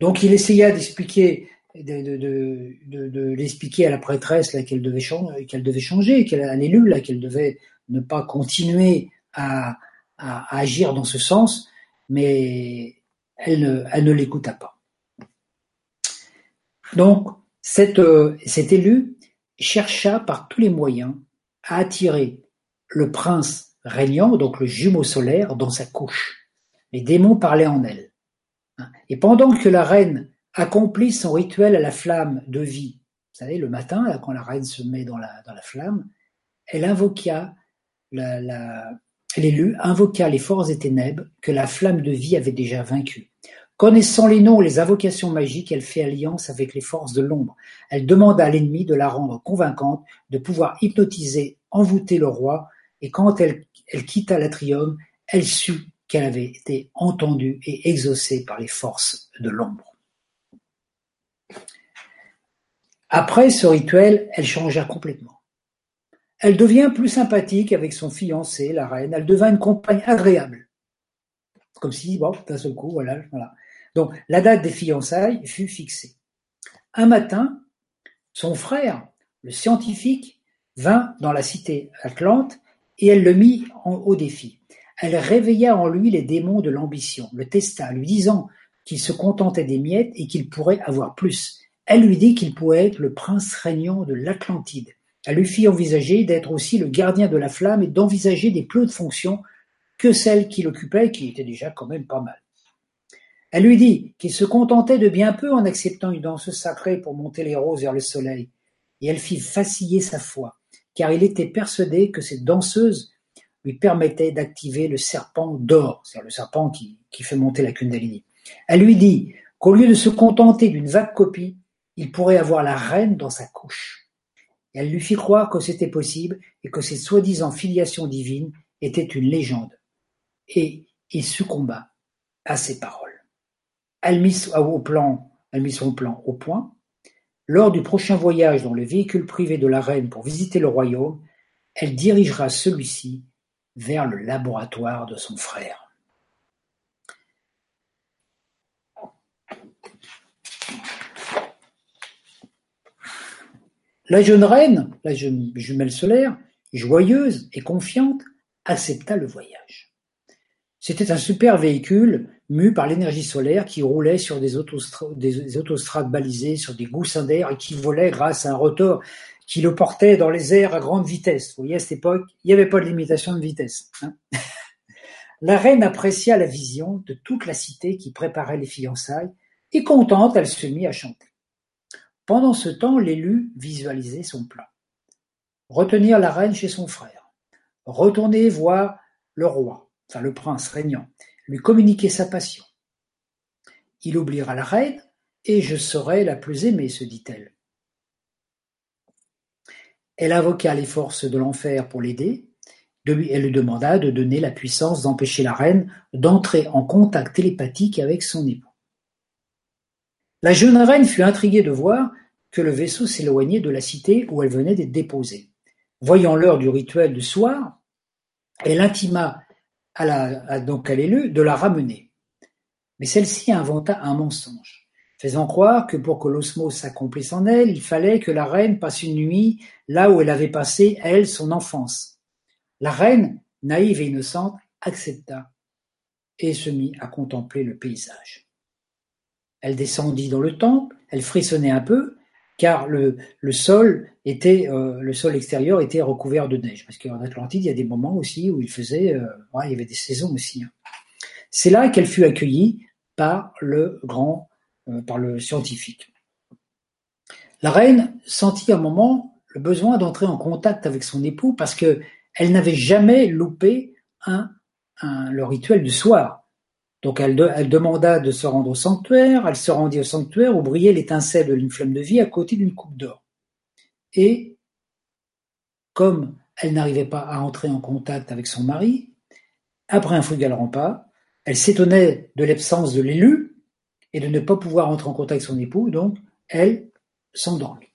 S2: Donc il essaya d'expliquer, de, l'expliquer à la prêtresse qu'elle devait, qu'elle devait changer, qu'elle à l'élu qu'elle devait ne pas continuer à, agir dans ce sens, mais elle ne, elle ne l'écouta pas. Donc, euh, cet élu chercha par tous les moyens à attirer le prince régnant, donc le jumeau solaire, dans sa couche. Les démons parlaient en elle. Et pendant que la reine accomplit son rituel à la flamme de vie, vous savez, le matin, quand la reine se met dans la, la flamme, elle invoqua, l'élu invoqua les forces des ténèbres que la flamme de vie avait déjà vaincues. Connaissant les noms et les invocations magiques, elle fait alliance avec les forces de l'ombre. Elle demande à l'ennemi de la rendre convaincante, de pouvoir hypnotiser, envoûter le roi, et quand elle, elle quitta l'atrium, elle sut qu'elle avait été entendue et exaucée par les forces de l'ombre. Après ce rituel, elle changea complètement. Elle devient plus sympathique avec son fiancé, la reine. Elle devint une compagne agréable. Comme si, bon, d'un seul coup, voilà, voilà. Donc la date des fiançailles fut fixée. Un matin, son frère, le scientifique, vint dans la cité Atlante et elle le mit au défi. Elle réveilla en lui les démons de l'ambition, le testa, lui disant qu'il se contentait des miettes et qu'il pourrait avoir plus. Elle lui dit qu'il pourrait être le prince régnant de l'Atlantide. Elle lui fit envisager d'être aussi le gardien de la flamme et d'envisager des plus de fonctions que celles qu'il occupait, qui étaient déjà quand même pas mal. Elle lui dit qu'il se contentait de bien peu en acceptant une danse sacrée pour monter les roses vers le soleil, et elle fit vaciller sa foi, car il était persuadé que cette danseuse lui permettait d'activer le serpent d'or, c'est-à-dire le serpent qui, qui fait monter la Kundalini. Elle lui dit qu'au lieu de se contenter d'une vague copie, il pourrait avoir la reine dans sa couche. elle lui fit croire que c'était possible et que cette soi-disant filiation divine était une légende. Et il succomba à ses paroles. Elle mit son plan au point. Lors du prochain voyage dans le véhicule privé de la reine pour visiter le royaume, elle dirigera celui-ci vers le laboratoire de son frère. La jeune reine, la jeune jumelle solaire, joyeuse et confiante, accepta le voyage. C'était un super véhicule mus par l'énergie solaire qui roulaient sur des, autostrades balisées, sur des goussins d'air et qui volaient grâce à un rotor qui le portait dans les airs à grande vitesse. Vous voyez, à cette époque, il n'y avait pas de limitation de vitesse. Hein. la reine apprécia la vision de toute la cité qui préparait les fiançailles et contente, elle se mit à chanter. Pendant ce temps, l'élu visualisait son plan. Retenir la reine chez son frère. Retourner voir le roi, enfin le prince régnant, lui communiquer sa passion. Il oubliera la reine, et je serai la plus aimée, se dit-elle. Elle invoqua les forces de l'enfer pour l'aider, elle lui demanda de donner la puissance d'empêcher la reine d'entrer en contact télépathique avec son époux. La jeune reine fut intriguée de voir que le vaisseau s'éloignait de la cité où elle venait d'être déposée. Voyant l'heure du rituel du soir, elle intima à l'élu de la ramener. Mais celle-ci inventa un mensonge, faisant croire que pour que l'osmose s'accomplisse en elle, il fallait que la reine passe une nuit là où elle avait passé, elle, son enfance. La reine, naïve et innocente, accepta et se mit à contempler le paysage. Elle descendit dans le temple, elle frissonnait un peu, car le, sol était euh, le sol extérieur était recouvert de neige. Parce qu'en Atlantide il y a des moments aussi où il faisait euh, il y avait des saisons aussi hein. c'est là qu'elle fut accueillie par le grand euh, par le scientifique. La reine sentit un moment le besoin d'entrer en contact avec son époux parce que elle n'avait jamais loupé un, le rituel du soir donc elle, demanda de se rendre au sanctuaire, elle se rendit au sanctuaire où brillait l'étincelle de une flamme de vie à côté d'une coupe d'or. Et comme elle n'arrivait pas à entrer en contact avec son mari, après un frugal repas, elle s'étonnait de l'absence de l'élu et de ne pas pouvoir entrer en contact avec son époux, donc elle s'endormit.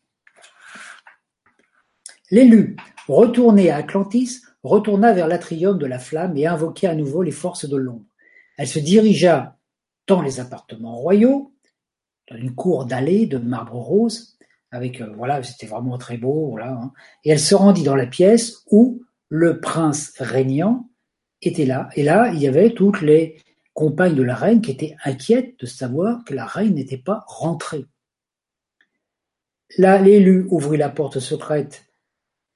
S2: L'élu, retourné à Atlantis, retourna vers l'atrium de la flamme et invoqua à nouveau les forces de l'ombre. Elle se dirigea dans les appartements royaux, dans une cour dallée de marbre rose, avec euh, voilà, c'était vraiment très beau, voilà, hein. et elle se rendit dans la pièce où le prince régnant était là, et là il y avait toutes les compagnes de la reine qui étaient inquiètes de savoir que la reine n'était pas rentrée. Là, l'élu ouvrit la porte secrète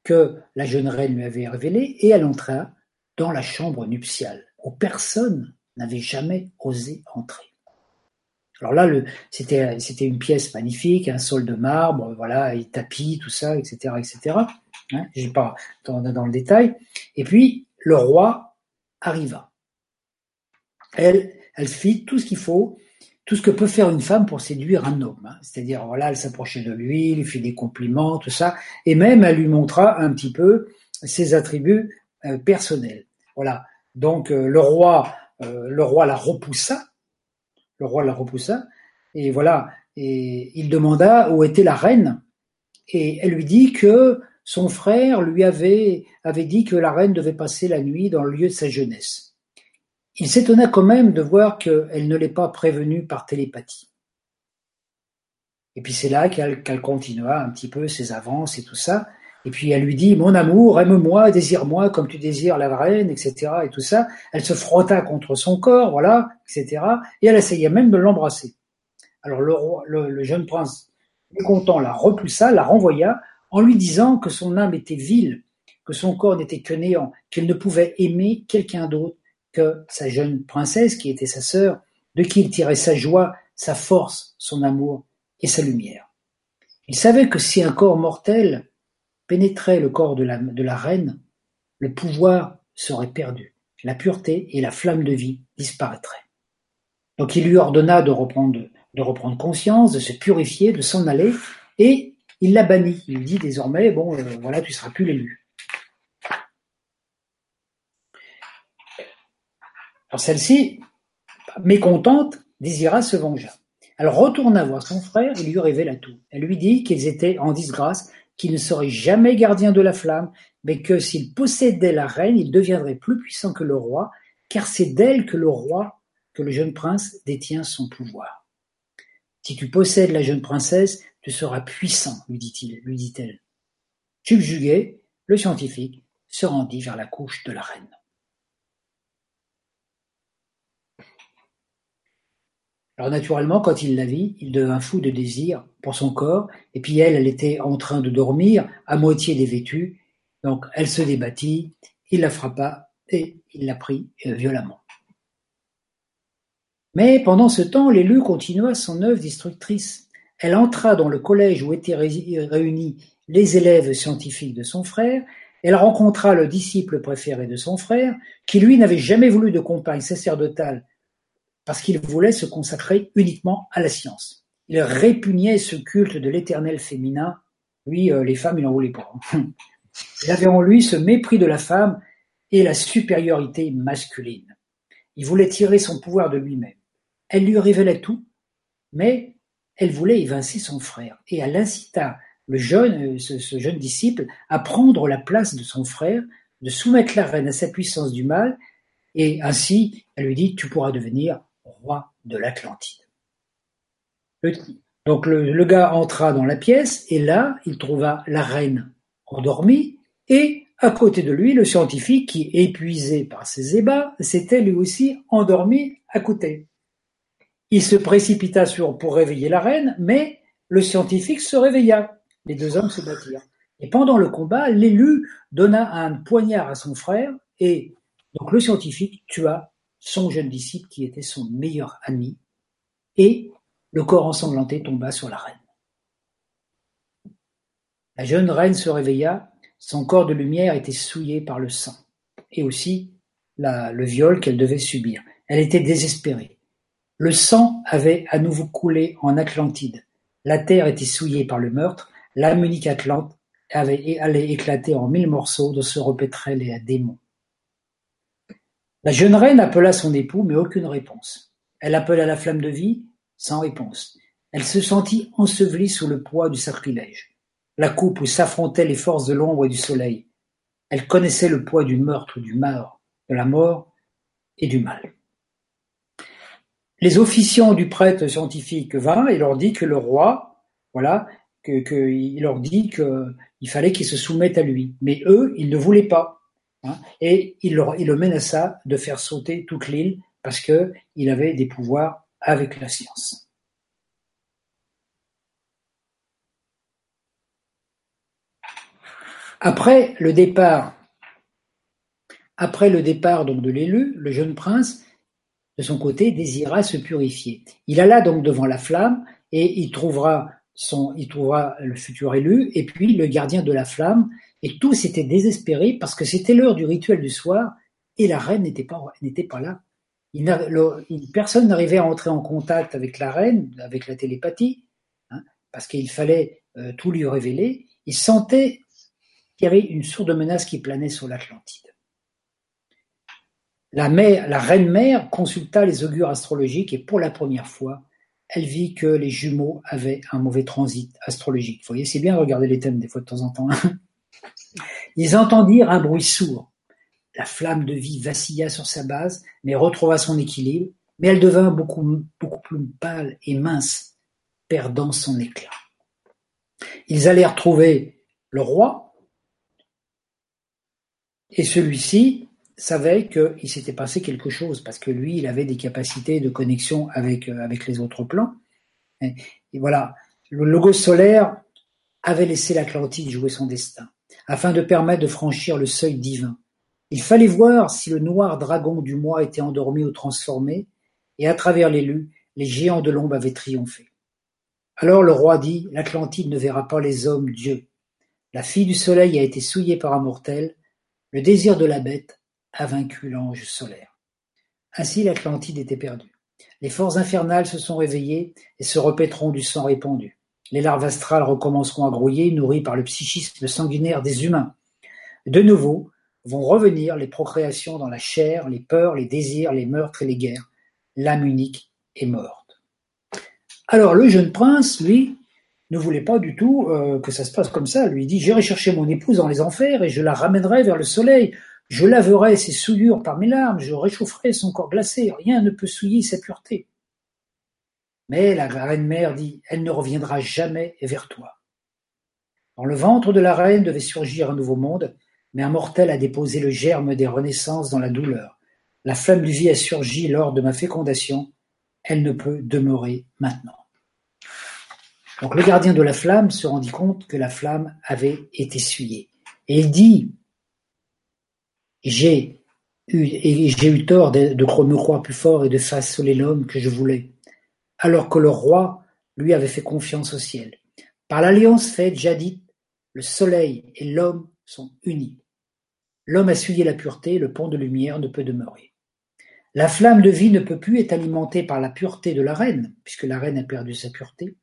S2: que la jeune reine lui avait révélée et elle entra dans la chambre nuptiale où personne n'avait jamais osé entrer. Alors là, c'était, une pièce magnifique, un sol de marbre, voilà, et tapis, tout ça, etc., etc. Hein, j'ai pas dans, dans le détail. Et puis le roi arriva. Elle, fit tout ce qu'il faut, tout ce que peut faire une femme pour séduire un homme. Hein. C'est-à-dire, voilà, elle s'approchait de lui, lui fit des compliments, tout ça, et même elle lui montra un petit peu ses attributs euh, personnels. Voilà. Donc euh, le roi le roi la repoussa, le roi la repoussa, et voilà, et il demanda où était la reine, et elle lui dit que son frère lui avait, avait dit que la reine devait passer la nuit dans le lieu de sa jeunesse. Il s'étonna quand même de voir qu'elle ne l'ait pas prévenue par télépathie. Et puis c'est là qu'elle continua un petit peu ses avances et tout ça. Et puis elle lui dit, mon amour, aime-moi, désire-moi comme tu désires la reine, etc. Et tout ça. Elle se frotta contre son corps, voilà, etc. Et elle essayait même de l'embrasser. Alors le, le, jeune prince, mécontent, la repoussa, la renvoya, en lui disant que son âme était vile, que son corps n'était que néant, qu'elle ne pouvait aimer quelqu'un d'autre que sa jeune princesse, qui était sa sœur, de qui il tirait sa joie, sa force, son amour et sa lumière. Il savait que si un corps mortel pénétrait le corps de la, reine, le pouvoir serait perdu, la pureté et la flamme de vie disparaîtraient. Donc il lui ordonna de reprendre, conscience, de se purifier, de s'en aller, et il la bannit. Il dit désormais, bon, euh, voilà, tu seras plus l'élu. Alors celle-ci, mécontente, désira se venger. Elle retourna voir son frère et lui révéla tout. Elle lui dit qu'ils étaient en disgrâce qu'il ne serait jamais gardien de la flamme, mais que s'il possédait la reine, il deviendrait plus puissant que le roi, car c'est d'elle que le roi, que le jeune prince détient son pouvoir. Si tu possèdes la jeune princesse, tu seras puissant, lui dit-il, lui dit-elle. Subjugué, le scientifique se rendit vers la couche de la reine. Alors naturellement, quand il la vit, il devint fou de désir pour son corps, et puis elle, elle était en train de dormir, à moitié dévêtue, donc elle se débattit, il la frappa, et il la prit euh, violemment. Mais pendant ce temps, l'élu continua son œuvre destructrice. Elle entra dans le collège où étaient réunis les élèves scientifiques de son frère, elle rencontra le disciple préféré de son frère, qui lui n'avait jamais voulu de compagne sacerdotale parce qu'il voulait se consacrer uniquement à la science. Il répugnait ce culte de l'éternel féminin. Lui, euh, les femmes, il n'en voulait pas. Il avait en lui ce mépris de la femme et la supériorité masculine. Il voulait tirer son pouvoir de lui-même. Elle lui révélait tout, mais elle voulait évincer son frère, et elle incita le jeune, euh, ce, jeune disciple à prendre la place de son frère, de soumettre la reine à sa puissance du mal, et ainsi elle lui dit Tu pourras devenir roi de l'Atlantide. Donc le, gars entra dans la pièce et là, il trouva la reine endormie et à côté de lui, le scientifique qui, épuisé par ses ébats, s'était lui aussi endormi à côté. Il se précipita sur pour réveiller la reine, mais le scientifique se réveilla. Les deux hommes se battirent. Et pendant le combat, l'élu donna un poignard à son frère et donc le scientifique tua son jeune disciple qui était son meilleur ami, et le corps ensanglanté tomba sur la reine. La jeune reine se réveilla, son corps de lumière était souillé par le sang, et aussi le viol qu'elle devait subir. Elle était désespérée. Le sang avait à nouveau coulé en Atlantide. La terre était souillée par le meurtre, l'âme unique Atlante avait, allait éclater en mille morceaux dont se repéteraient les démons. La jeune reine appela son époux, mais aucune réponse. Elle appela la flamme de vie, sans réponse. Elle se sentit ensevelie sous le poids du sacrilège, la coupe où s'affrontaient les forces de l'ombre et du soleil. Elle connaissait le poids du meurtre, du mort, de la mort et du mal. Les officiants du prêtre scientifique vinrent et leur dit que le roi, voilà, que, que il leur dit qu'il fallait qu'ils se soumettent à lui. Mais eux, ils ne voulaient pas. Hein, et il le menaça de faire sauter toute l'île parce qu'il avait des pouvoirs avec la science. Après le départ, après le départ donc de l'élu, le jeune prince, de son côté, désira se purifier. Il alla donc devant la flamme et il trouvera son, il trouvera le futur élu et puis le gardien de la flamme et tous étaient désespérés parce que c'était l'heure du rituel du soir et la reine n'était pas, là. Personne n'arrivait à entrer en contact avec la reine, avec la télépathie, hein, parce qu'il fallait euh, tout lui révéler. Il sentait qu'il y avait une sourde menace qui planait sur l'Atlantide. La reine mère consulta les augures astrologiques et pour la première fois, elle vit que les jumeaux avaient un mauvais transit astrologique. Vous voyez, c'est bien de regarder les thèmes des fois de temps en temps. Hein. Ils entendirent un bruit sourd. La flamme de vie vacilla sur sa base, mais retrouva son équilibre, mais elle devint beaucoup, plus pâle et mince, perdant son éclat. Ils allèrent trouver le roi, et celui-ci savait qu'il s'était passé quelque chose, parce que lui, il avait des capacités de connexion avec, euh, les autres plans. Voilà, le logo solaire avait laissé l'Atlantide jouer son destin afin de permettre de franchir le seuil divin. Il fallait voir si le noir dragon du mois était endormi ou transformé, et à travers l'élu, les géants de l'ombre avaient triomphé. Alors le roi dit, l'Atlantide ne verra pas les hommes Dieu. La fille du soleil a été souillée par un mortel, le désir de la bête a vaincu l'ange solaire. Ainsi l'Atlantide était perdue. Les forces infernales se sont réveillées et se répéteront du sang répandu. Les larves astrales recommenceront à grouiller, nourries par le psychisme sanguinaire des humains. De nouveau vont revenir les procréations dans la chair, les peurs, les désirs, les meurtres et les guerres. L'âme unique est morte. Alors le jeune prince, lui, ne voulait pas du tout euh, que ça se passe comme ça. Lui dit J'irai chercher mon épouse dans les enfers et je la ramènerai vers le soleil. Je laverai ses souillures par mes larmes, je réchaufferai son corps glacé. Rien ne peut souiller sa pureté. Mais la reine-mère dit, elle ne reviendra jamais vers toi. Dans le ventre de la reine devait surgir un nouveau monde, mais un mortel a déposé le germe des renaissances dans la douleur. La flamme de vie a surgi lors de ma fécondation. elle ne peut demeurer maintenant. Donc le gardien de la flamme se rendit compte que la flamme avait été essuyée. Et il dit, j'ai eu, eu tort de, de me croire plus fort et de façonner l'homme que je voulais, alors que le roi lui avait fait confiance au ciel. Par l'alliance faite jadis, le soleil et l'homme sont unis. L'homme a souillé la pureté, le pont de lumière ne peut demeurer. La flamme de vie ne peut plus être alimentée par la pureté de la reine, puisque la reine a perdu sa pureté.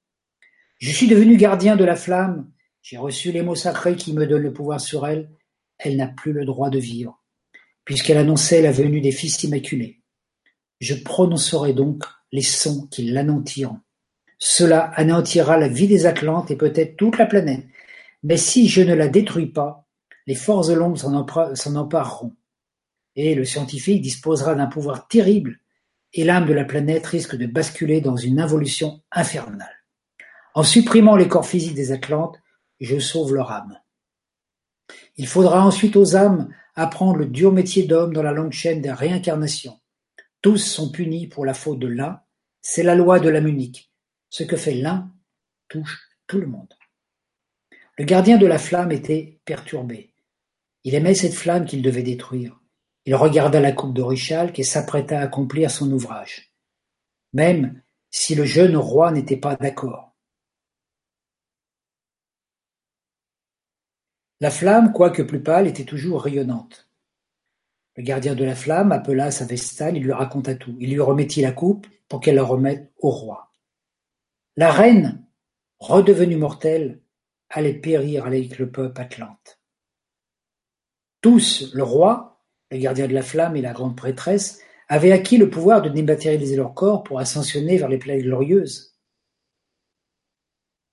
S2: Je suis devenu gardien de la flamme, j'ai reçu les mots sacrés qui me donnent le pouvoir sur elle, elle n'a plus le droit de vivre, puisqu'elle annonçait la venue des fils immaculés. Je prononcerai donc les sons qui l'anéantiront. Cela anéantira la vie des Atlantes et peut-être toute la planète, mais si je ne la détruis pas, les forces de l'ombre s'en empareront, et le scientifique disposera d'un pouvoir terrible, et l'âme de la planète risque de basculer dans une involution infernale. En supprimant les corps physiques des Atlantes, je sauve leur âme. Il faudra ensuite aux âmes apprendre le dur métier d'homme dans la longue chaîne des réincarnations. Tous sont punis pour la faute de l'un, c'est la loi de l'âme unique. Ce que fait l'un touche tout le monde. Le gardien de la flamme était perturbé. Il aimait cette flamme qu'il devait détruire. Il regarda la coupe d'Orichalque et s'apprêta à accomplir son ouvrage. Même si le jeune roi n'était pas d'accord. La flamme, quoique plus pâle, était toujours rayonnante. Le gardien de la flamme appela sa vestale, il lui raconta tout. Il lui remettit la coupe pour qu'elle la remette au roi. La reine, redevenue mortelle, allait périr avec le peuple atlante. Tous, le roi, le gardien de la flamme et la grande prêtresse, avaient acquis le pouvoir de dématérialiser leur corps pour ascensionner vers les planètes glorieuses.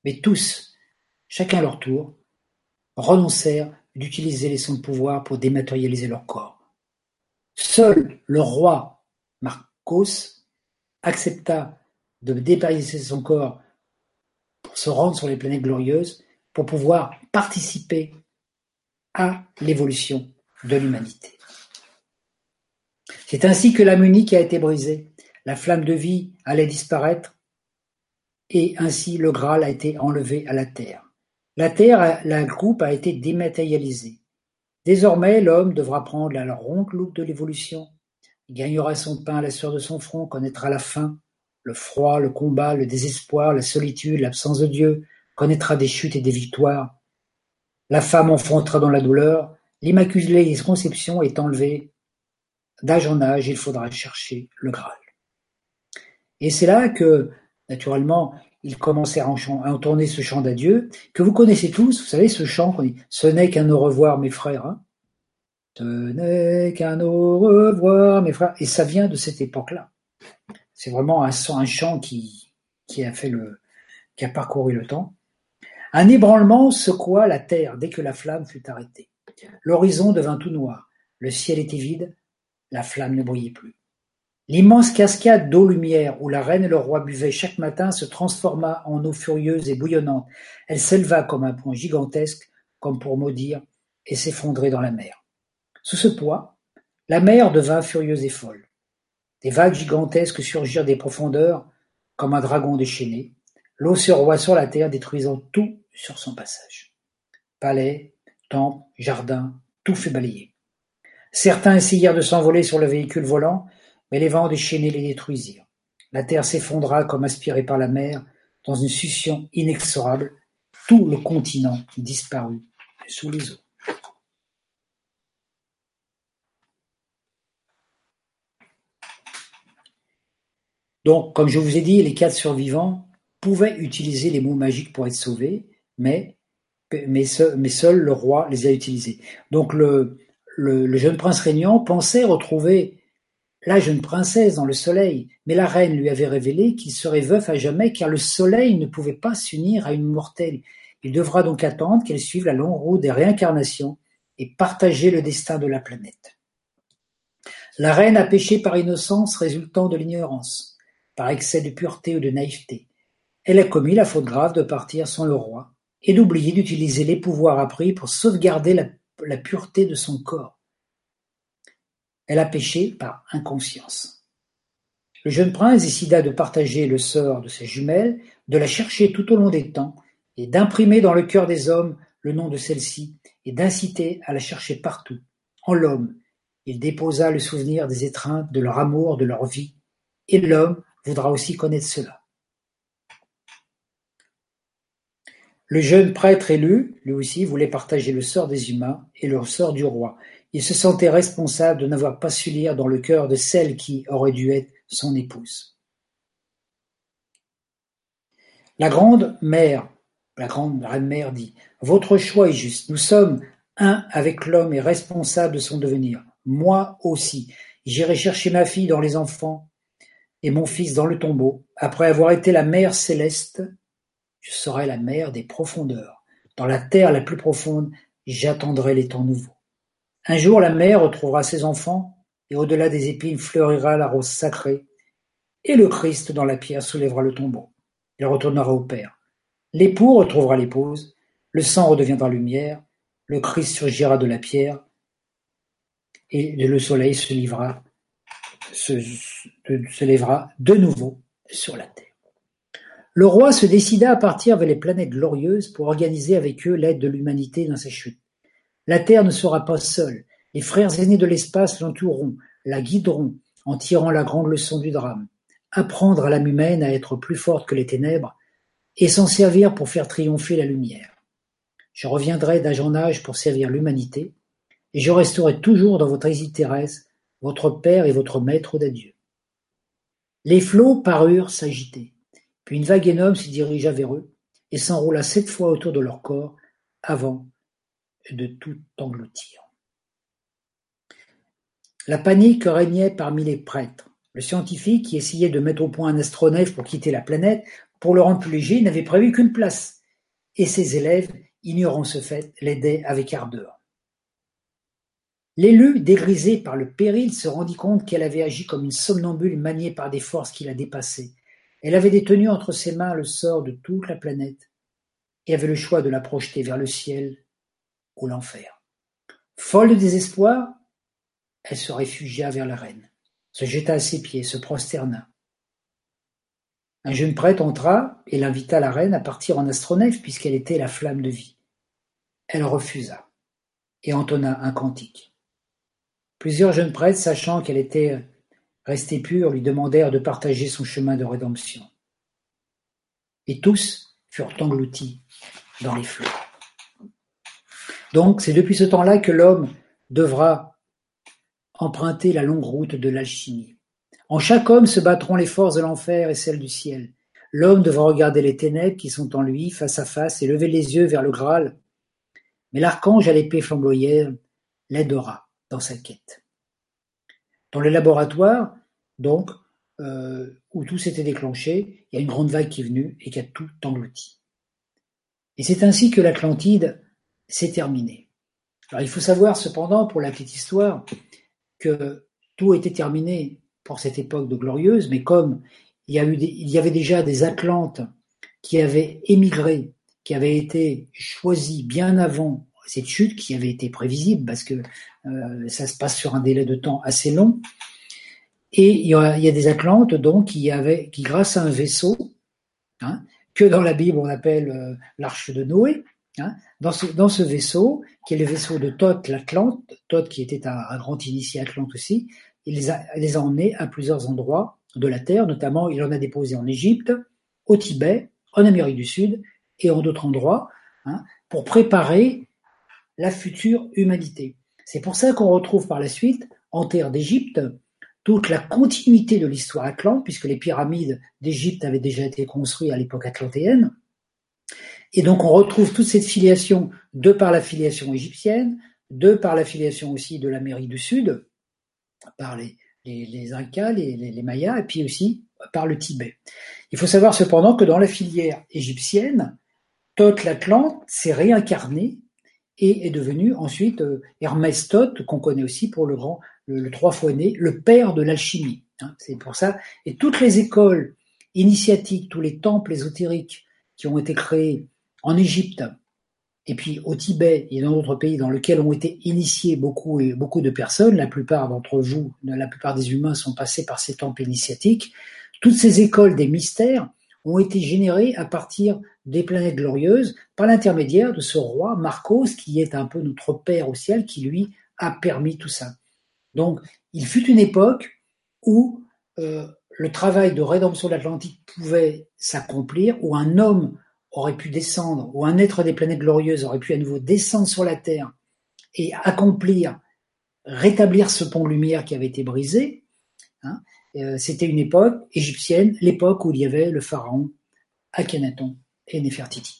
S2: Mais tous, chacun à leur tour, renoncèrent d'utiliser les sons de pouvoir pour dématérialiser leur corps. Seul le roi Marcos accepta de dématérialiser son corps pour se rendre sur les planètes glorieuses, pour pouvoir participer à l'évolution de l'humanité. C'est ainsi que l'âme unique a été brisée, la flamme de vie allait disparaître, et ainsi le Graal a été enlevé à la terre. La Terre, la groupe a été dématérialisée. Désormais, l'homme devra prendre la ronde loupe de l'évolution. Il gagnera son pain à la sueur de son front, connaîtra la faim, le froid, le combat, le désespoir, la solitude, l'absence de Dieu, connaîtra des chutes et des victoires. La femme enfantera dans la douleur, l'immaculée conception est enlevée. D'âge en âge, il faudra chercher le Graal. Et c'est là que, naturellement, il commençait à entonner ce chant d'adieu, que vous connaissez tous, vous savez, ce chant qu'on dit « Ce n'est qu'un au revoir, mes frères hein. Ce n'est qu'un au revoir, mes frères ». Et ça vient de cette époque-là. C'est vraiment un, chant qui, qui a fait le, qui a parcouru le temps. Un ébranlement secoua la terre dès que la flamme fut arrêtée. L'horizon devint tout noir, le ciel était vide, la flamme ne brillait plus. L'immense cascade d'eau-lumière où la reine et le roi buvaient chaque matin se transforma en eau furieuse et bouillonnante. Elle s'éleva comme un pont gigantesque, comme pour maudire, et s'effondrer dans la mer. Sous ce poids, la mer devint furieuse et folle. Des vagues gigantesques surgirent des profondeurs, comme un dragon déchaîné. L'eau se roi sur la terre, détruisant tout sur son passage. Palais, temples, jardins, tout fut balayé. Certains essayèrent de s'envoler sur le véhicule volant, mais les vents déchaînés les détruisirent. La terre s'effondra comme aspirée par la mer, dans une succion inexorable. Tout le continent disparut sous les eaux. Donc, comme je vous ai dit, les quatre survivants pouvaient utiliser les mots magiques pour être sauvés, mais, mais, seul, le roi les a utilisés. Donc, le, le jeune prince régnant pensait retrouver la jeune princesse dans le soleil, mais la reine lui avait révélé qu'il serait veuf à jamais car le soleil ne pouvait pas s'unir à une mortelle. Il devra donc attendre qu'elle suive la longue route des réincarnations et partager le destin de la planète. La reine a péché par innocence résultant de l'ignorance, par excès de pureté ou de naïveté. Elle a commis la faute grave de partir sans le roi et d'oublier d'utiliser les pouvoirs appris pour sauvegarder la, la pureté de son corps. Elle a péché par inconscience. Le jeune prince décida de partager le sort de ses jumelles, de la chercher tout au long des temps, et d'imprimer dans le cœur des hommes le nom de celle-ci, et d'inciter à la chercher partout. En l'homme, il déposa le souvenir des étreintes de leur amour, de leur vie, et l'homme voudra aussi connaître cela. Le jeune prêtre élu, lui aussi, voulait partager le sort des humains et le sort du roi. Il se sentait responsable de n'avoir pas su lire dans le cœur de celle qui aurait dû être son épouse. La grande mère, la grande reine-mère dit, Votre choix est juste, nous sommes un avec l'homme et responsable de son devenir. Moi aussi, j'irai chercher ma fille dans les enfants et mon fils dans le tombeau. Après avoir été la mère céleste, je serai la mère des profondeurs. Dans la terre la plus profonde, j'attendrai les temps nouveaux. Un jour la mère retrouvera ses enfants, et au-delà des épines fleurira la rose sacrée, et le Christ dans la pierre soulèvera le tombeau. Il retournera au Père. L'époux retrouvera l'épouse, le sang redeviendra lumière, le Christ surgira de la pierre, et le soleil se, livra, se, se lèvera de nouveau sur la terre. Le roi se décida à partir vers les planètes glorieuses pour organiser avec eux l'aide de l'humanité dans sa chute. La Terre ne sera pas seule, les frères aînés de l'espace l'entoureront, la guideront en tirant la grande leçon du drame. Apprendre à l'âme humaine à être plus forte que les ténèbres et s'en servir pour faire triompher la lumière. Je reviendrai d'âge en âge pour servir l'humanité, et je resterai toujours dans votre Égypte terrestre, votre Père et votre Maître d'adieu. Les flots parurent s'agiter. Puis une vague énorme se dirigea vers eux et s'enroula sept fois autour de leur corps avant de tout engloutir. La panique régnait parmi les prêtres. Le scientifique, qui essayait de mettre au point un astronef pour quitter la planète, pour le rendre plus léger, n'avait prévu qu'une place, et ses élèves, ignorant ce fait, l'aidaient avec ardeur. L'élu, dégrisé par le péril, se rendit compte qu'elle avait agi comme une somnambule maniée par des forces qui la dépassaient. Elle avait détenu entre ses mains le sort de toute la planète et avait le choix de la projeter vers le ciel ou l'enfer. Folle de désespoir, elle se réfugia vers la reine, se jeta à ses pieds, se prosterna. Un jeune prêtre entra et l'invita la reine à partir en astronef puisqu'elle était la flamme de vie. Elle refusa et entonna un cantique. Plusieurs jeunes prêtres, sachant qu'elle était restée pure, lui demandèrent de partager son chemin de rédemption. Et tous furent engloutis dans les flots. Donc c'est depuis ce temps-là que l'homme devra emprunter la longue route de l'alchimie. En chaque homme se battront les forces de l'enfer et celles du ciel. L'homme devra regarder les ténèbres qui sont en lui face à face et lever les yeux vers le Graal. Mais l'archange à l'épée flamboyante l'aidera dans sa quête. Dans le laboratoire, donc, euh, où tout s'était déclenché, il y a une grande vague qui est venue et qui a tout englouti. Et c'est ainsi que l'Atlantide s'est terminée. Alors il faut savoir cependant, pour la petite histoire, que tout était terminé pour cette époque de glorieuse, mais comme il y, avait déjà des Atlantes qui avaient émigré, qui avaient été choisis bien avant cette chute qui avait été prévisible parce que euh, ça se passe sur un délai de temps assez long. Et il y a, des Atlantes donc qui grâce à un vaisseau, hein, que dans la Bible on appelle euh, l'arche de Noé, dans, ce, dans ce vaisseau, qui est le vaisseau de Thoth l'Atlante, Thoth qui était un, grand initié Atlante aussi, il les, a, les a emmenés à plusieurs endroits de la Terre, notamment il en a déposé en Égypte, au Tibet, en Amérique du Sud et en d'autres endroits, hein, pour préparer la future humanité. C'est pour ça qu'on retrouve par la suite, en terre d'Égypte, toute la continuité de l'histoire atlante, puisque les pyramides d'Égypte avaient déjà été construites à l'époque atlantéenne. Et donc on retrouve toute cette filiation de par la filiation égyptienne, de par la filiation aussi de l'Amérique du Sud, par les, les, Incas, les, Mayas, et puis aussi par le Tibet. Il faut savoir cependant que dans la filière égyptienne, Thoth l'Atlante s'est réincarné et est devenu ensuite euh, Hermès Thoth, qu'on connaît aussi pour le grand, le, trois fois né, le père de l'alchimie. Hein, c'est pour ça. Et toutes les écoles initiatiques, tous les temples ésotériques qui ont été créés en Égypte et puis au Tibet et dans d'autres pays dans lesquels ont été initiés beaucoup et beaucoup de personnes, la plupart d'entre vous, la plupart des humains sont passés par ces temples initiatiques. Toutes ces écoles des mystères ont été générées à partir des planètes glorieuses par l'intermédiaire de ce roi Marcos qui est un peu notre père au ciel qui lui a permis tout ça. Donc il fut une époque où euh, le travail de rédemption de l'Atlantique pouvait s'accomplir, où un homme aurait pu descendre, ou un être des planètes glorieuses aurait pu à nouveau descendre sur la Terre et accomplir, rétablir ce pont lumière qui avait été brisé. Hein, euh, C'était une époque égyptienne, l'époque où il y avait le pharaon Akhenaton et Nefertiti,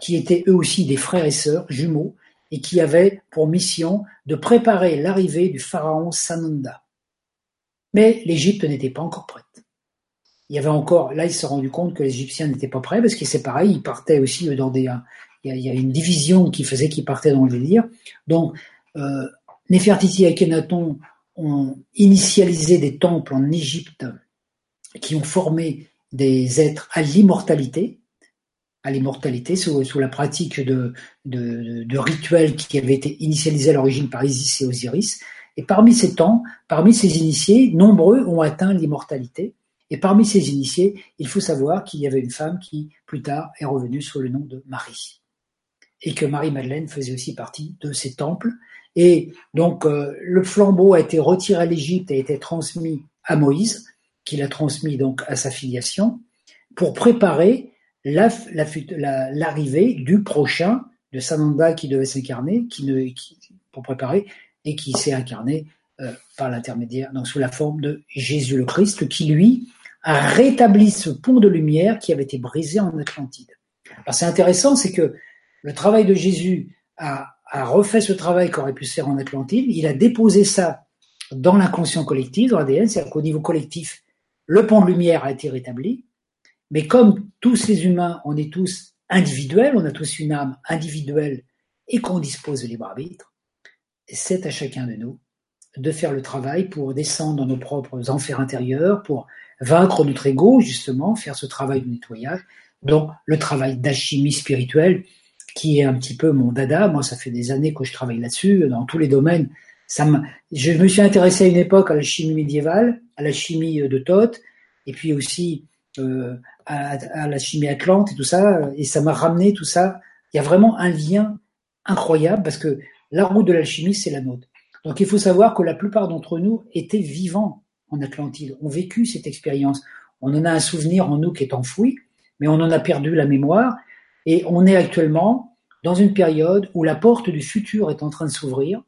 S2: qui étaient eux aussi des frères et sœurs jumeaux et qui avaient pour mission de préparer l'arrivée du pharaon Sananda. Mais l'Égypte n'était pas encore prête il y avait encore, là, il s'est rendu compte que les Égyptiens n'étaient pas prêts parce que c'est pareil, ils partaient aussi dans des, il y a, une division qui faisait qu'ils partaient dans le délire. Donc, euh, Nefertiti et Akhenaton ont initialisé des temples en Égypte qui ont formé des êtres à l'immortalité, à l'immortalité sous, la pratique de, rituels qui avaient été initialisés à l'origine par Isis et Osiris. Et parmi ces temps, parmi ces initiés, nombreux ont atteint l'immortalité. Et parmi ces initiés, il faut savoir qu'il y avait une femme qui, plus tard, est revenue sous le nom de Marie. Et que Marie-Madeleine faisait aussi partie de ces temples. Et donc, euh, le flambeau a été retiré à l'Égypte et a été transmis à Moïse, qui l'a transmis donc à sa filiation, pour préparer l'arrivée du prochain, de Sananda qui devait s'incarner, pour préparer, et qui s'est incarné euh, par l'intermédiaire, donc sous la forme de Jésus le Christ, qui lui a rétabli ce pont de lumière qui avait été brisé en Atlantide. Alors c'est intéressant, c'est que le travail de Jésus a, a refait ce travail qu'aurait pu faire en Atlantide, il a déposé ça dans l'inconscient collectif, dans l'ADN, c'est-à-dire qu'au niveau collectif, le pont de lumière a été rétabli, mais comme tous les humains, on est tous individuels, on a tous une âme individuelle et qu'on dispose de libre arbitre, c'est à chacun de nous de faire le travail pour descendre dans nos propres enfers intérieurs, pour vaincre notre ego, justement, faire ce travail de nettoyage. Donc, le travail d'alchimie spirituelle, qui est un petit peu mon dada. Moi, ça fait des années que je travaille là-dessus, dans tous les domaines. Ça me, je me suis intéressé à une époque à la chimie médiévale, à la chimie de Thoth, et puis aussi euh, à, à, la chimie atlante et tout ça, et ça m'a ramené tout ça. Il y a vraiment un lien incroyable parce que la route de l'alchimie, c'est la nôtre. Donc il faut savoir que la plupart d'entre nous étaient vivants en Atlantide, ont vécu cette expérience. On en a un souvenir en nous qui est enfoui, mais on en a perdu la mémoire. Et on est actuellement dans une période où la porte du futur est en train de s'ouvrir.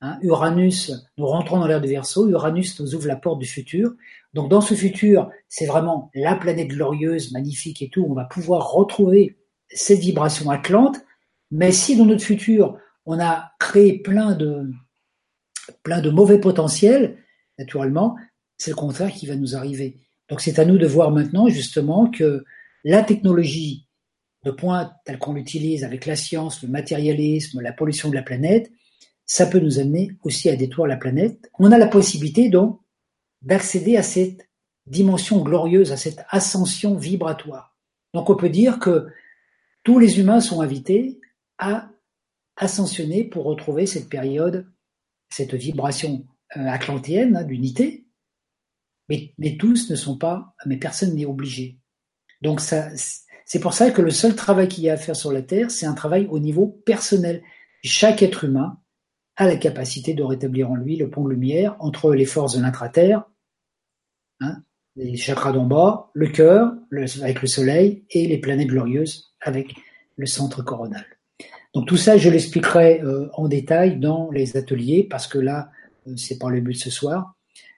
S2: Hein, Uranus, nous rentrons dans l'ère du Verseau, Uranus nous ouvre la porte du futur. Donc dans ce futur, c'est vraiment la planète glorieuse, magnifique et tout. On va pouvoir retrouver cette vibration atlante. Mais si dans notre futur, on a créé plein de, plein de mauvais potentiels, naturellement, c'est le contraire qui va nous arriver. Donc c'est à nous de voir maintenant justement que la technologie de pointe telle qu'on l'utilise avec la science, le matérialisme, la pollution de la planète, ça peut nous amener aussi à détruire la planète. On a la possibilité donc d'accéder à cette dimension glorieuse, à cette ascension vibratoire. Donc on peut dire que tous les humains sont invités à ascensionner pour retrouver cette période cette vibration euh, atlantienne hein, d'unité, mais, tous ne sont pas, mais personne n'est obligé. Donc c'est pour ça que le seul travail qu'il y a à faire sur la Terre, c'est un travail au niveau personnel. Chaque être humain a la capacité de rétablir en lui le pont de lumière entre les forces de l'intra-terre, hein, les chakras d'en bas, le cœur avec le soleil et les planètes glorieuses avec le centre coronal. Donc tout ça, je l'expliquerai euh, en détail dans les ateliers parce que là, euh, c'est pas le but ce soir.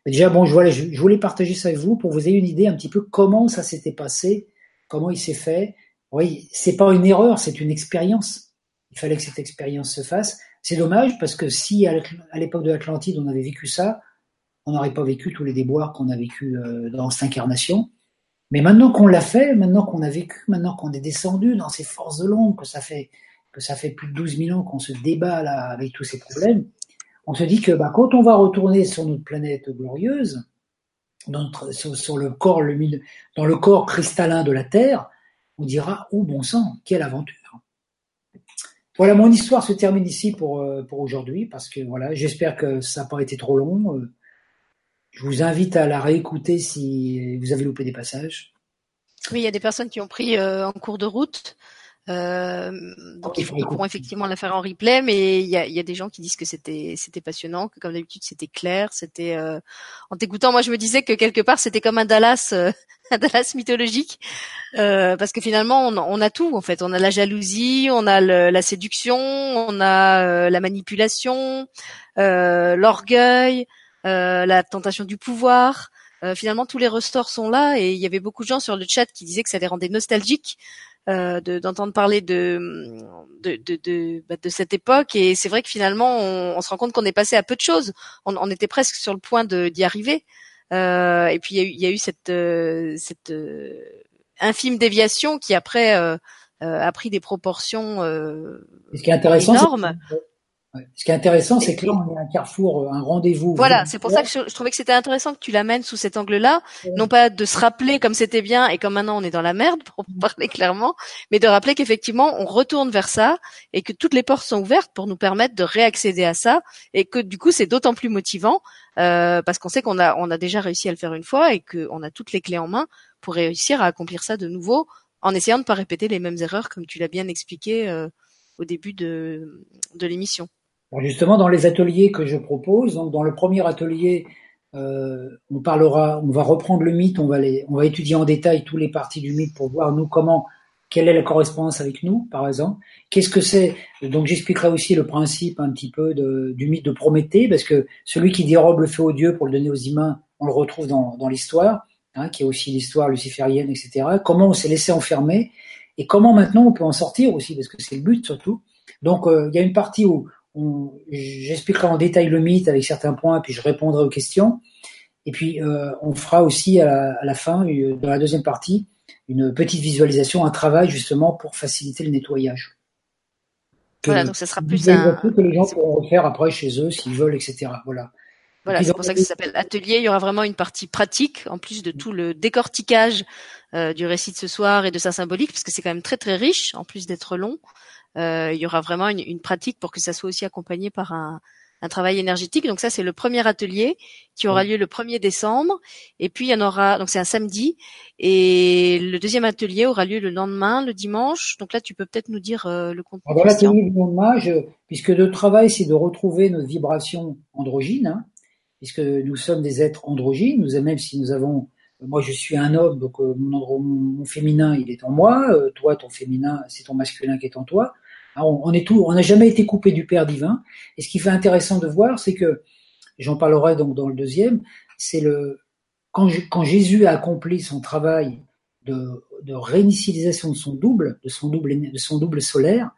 S2: Déjà, bon, je voulais, je voulais partager ça avec vous pour vous ayez une idée un petit peu comment ça s'était passé, comment il s'est fait. Oui, c'est pas une erreur, c'est une expérience. Il fallait que cette expérience se fasse. C'est dommage parce que si à l'époque de l'Atlantide on avait vécu ça, on n'aurait pas vécu tous les déboires qu'on a vécu euh, dans cette incarnation. Mais maintenant qu'on l'a fait, maintenant qu'on a vécu, maintenant qu'on est descendu dans ces forces de l'ombre, que ça fait que ça fait plus de 12 000 ans qu'on se débat là avec tous ces problèmes, on se dit que bah, quand on va retourner sur notre planète glorieuse, sur, le corps, le, dans le corps cristallin de la Terre, on dira, oh bon sang, quelle aventure voilà, mon histoire se termine ici pour, euh, aujourd'hui, parce que voilà, j'espère que ça n'a pas été trop long. Euh, je vous invite à la réécouter si vous avez loupé des passages.
S1: Oui, il y a des personnes qui ont pris euh, en cours de route. Euh, donc ils, pourront effectivement la faire en replay, mais il y a, y a, des gens qui disent que c'était c'était passionnant, que comme d'habitude c'était clair, c'était euh, en t'écoutant, moi je me disais que quelque part c'était comme un Dallas, euh, un Dallas mythologique, euh, parce que finalement on, on, a tout en fait, on a la jalousie, on a le, la séduction, on a euh, la manipulation, l'orgueil, la tentation du pouvoir. finalement, tous les ressorts sont là et il y avait beaucoup de gens sur le chat qui disaient que ça les rendait nostalgiques euh, d'entendre parler de de, de, de, bah, de, cette époque et c'est vrai que finalement on, on se rend compte qu'on est passé à peu de choses. On, on était presque sur le point d'y arriver. Euh, et puis il y a eu, il y a eu cette, euh, cette euh, infime déviation qui après euh, a pris des proportions
S2: ce qui est intéressant, énormes. Ce qui est intéressant, c'est que là, on est un carrefour, un rendez-vous.
S1: Voilà, c'est pour ça que je, trouvais que c'était intéressant que tu l'amènes sous cet angle-là, non pas de se rappeler comme c'était bien et comme maintenant on est dans la merde, pour parler clairement, mais de rappeler qu'effectivement on retourne vers ça et que toutes les portes sont ouvertes pour nous permettre de réaccéder à ça et que du coup c'est d'autant plus motivant euh, parce qu'on sait qu'on a on a déjà réussi à le faire une fois et qu'on a toutes les clés en main pour réussir à accomplir ça de nouveau en essayant de ne pas répéter les mêmes erreurs comme tu l'as bien expliqué euh, au début de, de l'émission
S2: justement, dans les ateliers que je propose, donc dans le premier atelier, euh, on parlera, on va reprendre le mythe, on va les, on va étudier en détail tous les parties du mythe pour voir nous comment, quelle est la correspondance avec nous, par exemple. Qu'est-ce que c'est? Donc j'expliquerai aussi le principe un petit peu de, du mythe de Prométhée, parce que celui qui dérobe le feu aux dieux pour le donner aux humains, on le retrouve dans, dans l'histoire, hein, qui est aussi l'histoire luciférienne, etc. Comment on s'est laissé enfermer et comment maintenant on peut en sortir aussi, parce que c'est le but surtout. Donc euh, il y a une partie où j'expliquerai en détail le mythe avec certains points, puis je répondrai aux questions. Et puis euh, on fera aussi à la, fin, euh, dans la deuxième partie, une petite visualisation, un travail justement pour faciliter le nettoyage.
S1: voilà, donc ça sera plus un...
S2: que les gens pourront refaire après chez eux s'ils veulent, etc. Voilà.
S1: Voilà, c'est pour ça que ça s'appelle atelier. Il y aura vraiment une partie pratique, en plus de tout le décortiquage euh, du récit de ce soir et de sa symbolique, parce que c'est quand même très très riche, en plus d'être long. Euh, il y aura vraiment une, une, pratique pour que ça soit aussi accompagné par un, un travail énergétique. Donc ça, c'est le premier atelier qui aura lieu le 1er décembre. Et puis, il y en aura, donc c'est un samedi. Et le deuxième atelier aura lieu le lendemain, le dimanche. Donc là, tu peux peut-être nous dire euh, le contenu.
S2: Dans l'atelier du lendemain, puisque le travail, c'est de retrouver notre vibration androgyne, hein, puisque nous sommes des êtres androgynes, nous, même si nous avons moi je suis un homme, donc euh, mon, mon, féminin il est en moi, toi ton féminin c'est ton masculin qui est en toi. Ah, on, est tout, on n'a jamais été coupé du Père divin. Et ce qui fait intéressant de voir, c'est que, j'en parlerai donc dans le deuxième, c'est le quand, Jésus a accompli son travail de, de réinitialisation de son double, de son double, de son double solaire,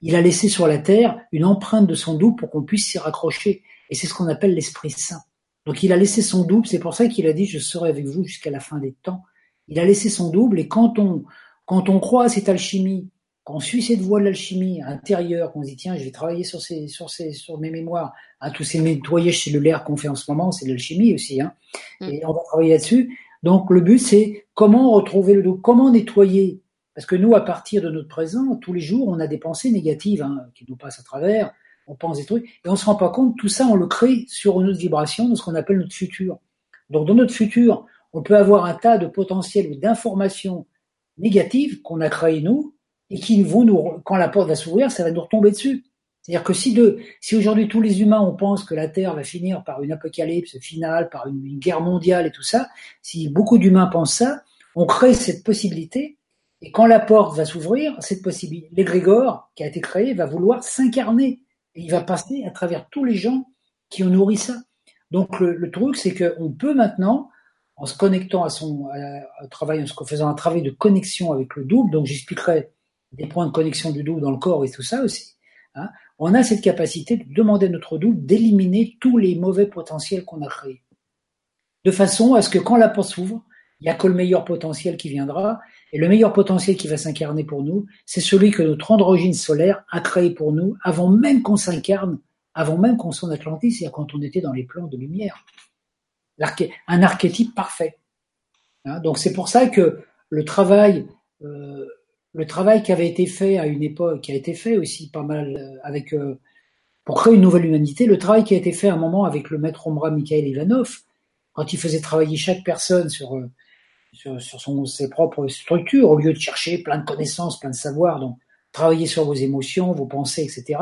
S2: il a laissé sur la terre une empreinte de son double pour qu'on puisse s'y raccrocher. Et c'est ce qu'on appelle l'Esprit Saint. Donc il a laissé son double, c'est pour ça qu'il a dit je serai avec vous jusqu'à la fin des temps. Il a laissé son double et quand on quand on croit à cette alchimie quand on suit cette voie de l'alchimie intérieure, qu'on se dit tiens, je vais travailler sur ces, sur ces, sur mes mémoires, à tous ces nettoyages cellulaires qu'on fait en ce moment, c'est de l'alchimie aussi, hein, mm. et on va travailler là-dessus. Donc le but c'est comment retrouver le dos, comment nettoyer, parce que nous à partir de notre présent, tous les jours, on a des pensées négatives hein, qui nous passent à travers, on pense des trucs, et on se rend pas compte, tout ça on le crée sur une autre vibration, dans ce qu'on appelle notre futur. Donc dans notre futur, on peut avoir un tas de potentiels ou d'informations négatives qu'on a créées nous, et qui vont nous, quand la porte va s'ouvrir, ça va nous retomber dessus. C'est-à-dire que si de, si aujourd'hui tous les humains on pense que la Terre va finir par une apocalypse finale, par une, guerre mondiale et tout ça, si beaucoup d'humains pensent ça, on crée cette possibilité. Et quand la porte va s'ouvrir, cette possibilité, l'égrégore qui a été créé va vouloir s'incarner. Et il va passer à travers tous les gens qui ont nourri ça. Donc le, truc, c'est qu'on peut maintenant, en se connectant à son travail, en faisant un travail de connexion avec le double, donc j'expliquerai des points de connexion du double dans le corps et tout ça aussi, hein, on a cette capacité de demander à notre double d'éliminer tous les mauvais potentiels qu'on a créés. De façon à ce que quand la porte s'ouvre, il n'y a que le meilleur potentiel qui viendra, et le meilleur potentiel qui va s'incarner pour nous, c'est celui que notre androgyne solaire a créé pour nous avant même qu'on s'incarne, avant même qu'on soit en Atlantis, c'est-à-dire quand on était dans les plans de lumière. Un archétype parfait. Hein, donc c'est pour ça que le travail euh, le travail qui avait été fait à une époque, qui a été fait aussi pas mal euh, avec pour créer une nouvelle humanité, le travail qui a été fait à un moment avec le maître Ombra Mikhail Ivanov, quand il faisait travailler chaque personne sur sur, sur son, ses propres structures, au lieu de chercher plein de connaissances, plein de savoirs, donc travailler sur vos émotions, vos pensées, etc.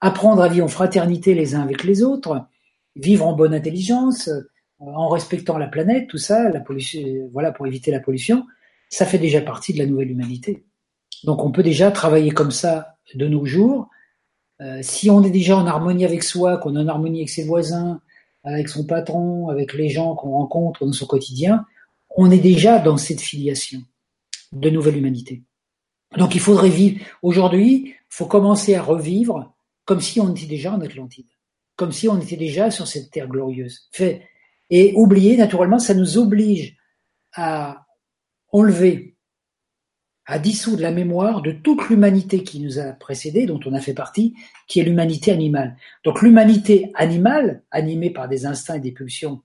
S2: Apprendre à vivre en fraternité les uns avec les autres, vivre en bonne intelligence, en respectant la planète, tout ça, la pollution, voilà, pour éviter la pollution, ça fait déjà partie de la nouvelle humanité. Donc on peut déjà travailler comme ça de nos jours. Euh, si on est déjà en harmonie avec soi, qu'on est en harmonie avec ses voisins, avec son patron, avec les gens qu'on rencontre dans son quotidien, on est déjà dans cette filiation de nouvelle humanité. Donc il faudrait vivre. Aujourd'hui, il faut commencer à revivre comme si on était déjà en Atlantide, comme si on était déjà sur cette terre glorieuse. Fait, et oublier, naturellement, ça nous oblige à enlever, à dissoudre la mémoire de toute l'humanité qui nous a précédé, dont on a fait partie, qui est l'humanité animale. Donc l'humanité animale, animée par des instincts et des pulsions,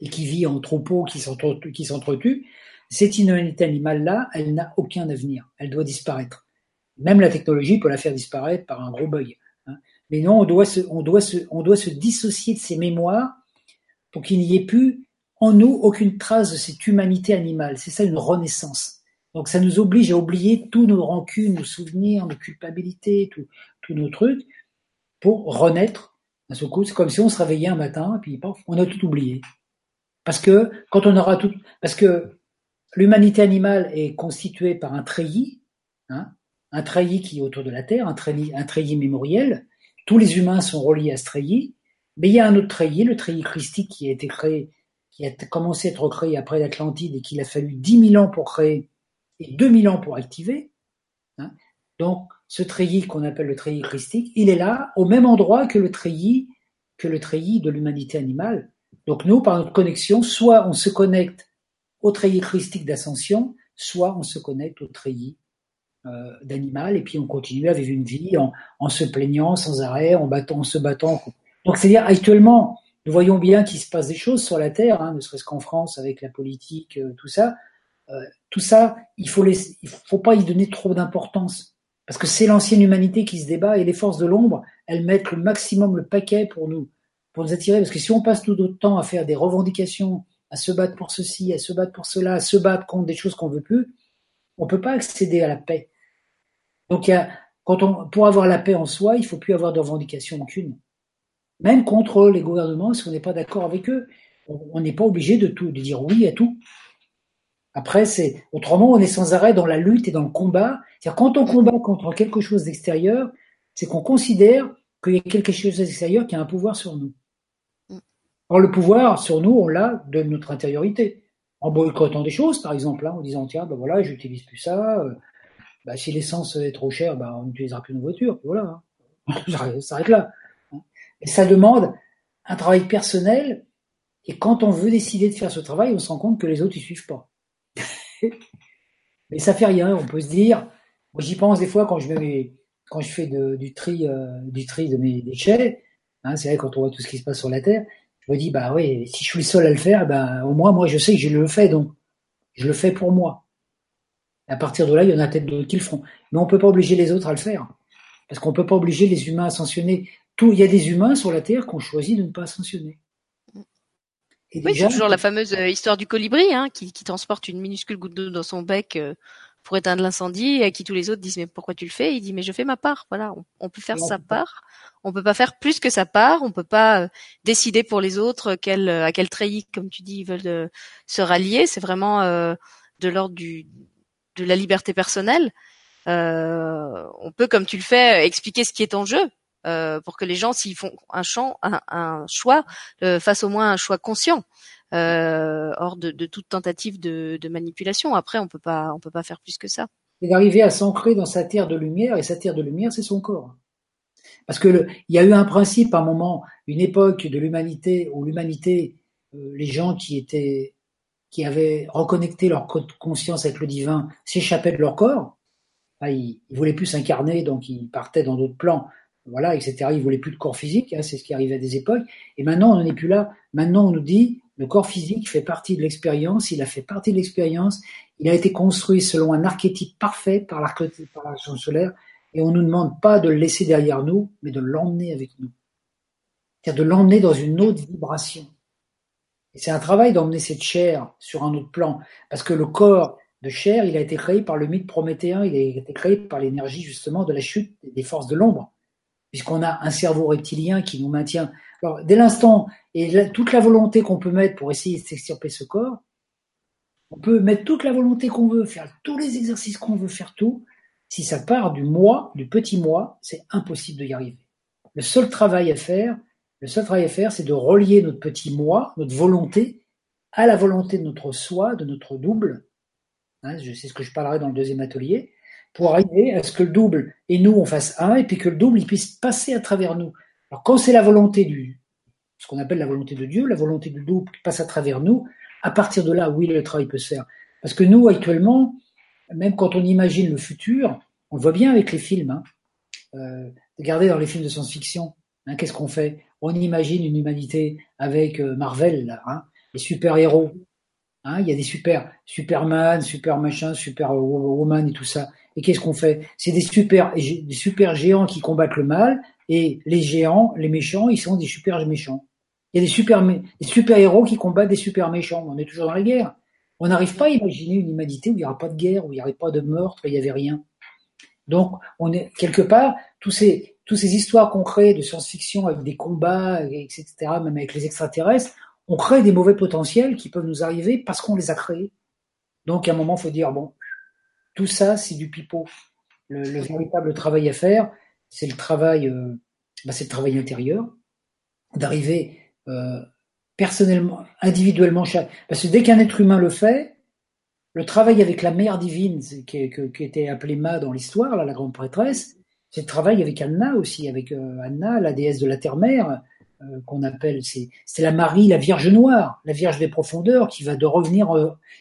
S2: et qui vit en troupeau, qui s'entretue, cette humanité animale-là, elle n'a aucun avenir. Elle doit disparaître. Même la technologie peut la faire disparaître par un gros bug. Hein. Mais non, on doit, se, on, doit se, on doit se dissocier de ces mémoires pour qu'il n'y ait plus en nous aucune trace de cette humanité animale. C'est ça une renaissance. Donc ça nous oblige à oublier tous nos rancunes, nos souvenirs, nos culpabilités, tous nos trucs, pour renaître à ce coup. C'est comme si on se réveillait un matin et puis on a tout oublié. Parce que quand on aura tout, parce que l'humanité animale est constituée par un treillis, hein, un treillis qui est autour de la Terre, un treillis, un mémoriel. Tous les humains sont reliés à ce treillis. Mais il y a un autre treillis, le treillis christique qui a été créé, qui a commencé à être créé après l'Atlantide et qu'il a fallu 10 000 ans pour créer et 2000 ans pour activer. Hein. Donc, ce treillis qu'on appelle le treillis christique, il est là au même endroit que le treillis, que le treillis de l'humanité animale. Donc nous, par notre connexion, soit on se connecte au treillis christique d'ascension, soit on se connecte au treillis euh, d'animal, et puis on continue à vivre une vie en, se plaignant sans arrêt, en, battant, en se battant donc c'est-à-dire actuellement, nous voyons bien qu'il se passe des choses sur la Terre, hein, ne serait-ce qu'en France avec la politique, euh, tout ça. Euh, tout ça, il faut faut pas y donner trop d'importance parce que c'est l'ancienne humanité qui se débat et les forces de l'ombre, elles mettent le maximum le paquet pour nous, pour nous attirer. Parce que si on passe tout notre temps à faire des revendications, à se battre pour ceci, à se battre pour cela, à se battre contre des choses qu'on veut plus, on peut pas accéder à la paix. Donc, quand on, pour avoir la paix en soi, il faut plus avoir de revendication aucune même contre les gouvernements, si on n'est pas d'accord avec eux. On n'est pas obligé de tout, de dire oui à tout. Après, c'est autrement, on est sans arrêt dans la lutte et dans le combat. C'est-à-dire quand on combat contre quelque chose d'extérieur, c'est qu'on considère qu'il y a quelque chose d'extérieur qui a un pouvoir sur nous. Or, le pouvoir sur nous, on l'a de notre intériorité. En boycottant des choses, par exemple, hein, en disant tiens, ben voilà, j'utilise plus ça. Euh, ben, si l'essence est trop chère, ben, on n'utilisera plus nos voitures. Voilà, hein. ça s'arrête là. Et ça demande un travail personnel. Et quand on veut décider de faire ce travail, on se rend compte que les autres, ils suivent pas. Mais ça fait rien. On peut se dire, moi j'y pense des fois quand je quand je fais du tri, euh, du tri de mes déchets. Hein, c'est vrai quand on voit tout ce qui se passe sur la terre. Je me dis, bah oui, si je suis le seul à le faire, ben au moins moi je sais que je le fais, donc je le fais pour moi. à partir de là, il y en a peut-être d'autres qui le feront. Mais on peut pas obliger les autres à le faire. Parce qu'on peut pas obliger les humains à ascensionner il y a des humains sur la Terre qui ont choisi de ne pas
S1: oui, c'est toujours la fameuse euh, histoire du colibri, hein, qui, transporte une minuscule goutte d'eau dans son bec euh, pour éteindre l'incendie, et à qui tous les autres disent mais pourquoi tu le fais? Il dit mais je fais ma part. Voilà, on, peut faire sa part, on peut pas faire plus que sa part, on peut pas euh, décider pour les autres quel, à quel treillis, comme tu dis, ils veulent se rallier. C'est vraiment de l'ordre du de la liberté personnelle. on peut, comme tu le fais, expliquer ce qui est en jeu euh, pour que les gens, s'ils font un, choix, euh, fassent au moins un choix conscient, euh, hors de, toute tentative de, manipulation. Après, on peut pas, on peut pas faire plus que ça.
S2: C'est d'arriver à s'ancrer dans sa terre de lumière, et sa terre de lumière, c'est son corps. Parce que il y a eu un principe, un moment, une époque de l'humanité où l'humanité, les gens qui étaient, qui avaient reconnecté leur conscience avec le divin, s'échappaient de leur corps. ils, ils voulaient plus s'incarner, donc ils partaient dans d'autres plans voilà, etc. Ils voulaient plus de corps physique, hein, c'est ce qui arrivait à des époques. Et maintenant, on n'en est plus là. Maintenant, on nous dit, le corps physique fait partie de l'expérience, il a fait partie de l'expérience, Il a été construit selon un archétype parfait par l'archétype solaire, et on ne nous demande pas de le laisser derrière nous, mais de l'emmener avec nous. C'est-à-dire de l'emmener dans une autre vibration. Et c'est un travail d'emmener cette chair sur un autre plan, parce que le corps de chair, il a été créé par le mythe prométhéen, il a été créé par l'énergie justement de la chute des forces de l'ombre, puisqu'on a un cerveau reptilien qui nous maintient. Alors, dès l'instant, et toute la volonté qu'on peut mettre pour essayer de s'extirper ce corps, on peut mettre toute la volonté qu'on veut, faire tous les exercices qu'on veut, faire tout. Si ça part du moi, du petit moi, c'est impossible de y arriver. Le seul travail à faire, le seul travail à faire, c'est de relier notre petit moi, notre volonté, à la volonté de notre soi, de notre double. Hein, c'est ce que je parlerai dans le deuxième atelier, pour arriver à ce que le double et nous on fasse un, et puis que le double il puisse passer à travers nous. Alors quand c'est la volonté du, ce qu'on appelle la volonté de Dieu, la volonté du double qui passe à travers nous, à partir de là, oui, le travail peut se faire. Parce que nous, actuellement, même quand on imagine le futur, on le voit bien avec les films. Hein. Euh, regardez dans les films de science-fiction, hein, qu'est-ce qu'on fait? On imagine une humanité avec euh, Marvel, là, hein, les super-héros. Hein, il y a des super Superman, super machin, super woman et tout ça. Et qu'est-ce qu'on fait? C'est des super, géants qui combattent le mal, et les géants, les méchants, ils sont des super méchants. Il y a des super, héros qui combattent des super méchants. On est toujours dans la guerre. On n'arrive pas à imaginer une humanité où il n'y aura pas de guerre, où il n'y aurait pas de meurtre, où il n'y avait rien. Donc, quelque part tous ces toutes ces histoires qu'on crée de science-fiction avec des combats, etc., même avec les extraterrestres, on crée des mauvais potentiels qui peuvent nous arriver parce qu'on les a créés. Donc, à un moment, il faut dire bon, tout ça, c'est du pipeau. Le, le, véritable travail à faire, c'est le travail, euh, bah, c'est le travail intérieur, d'arriver euh, personnellement, individuellement, parce que dès qu'un être humain le fait, le travail avec la mère divine, qui, qui était appelée Ma dans l'histoire, la grande prêtresse, c'est le travail avec Anna aussi, avec euh, Anna, la déesse de la terre-mère, euh, qu'on appelle, c'est, c'est la Marie, la Vierge noire, la Vierge des profondeurs, qui va de revenir,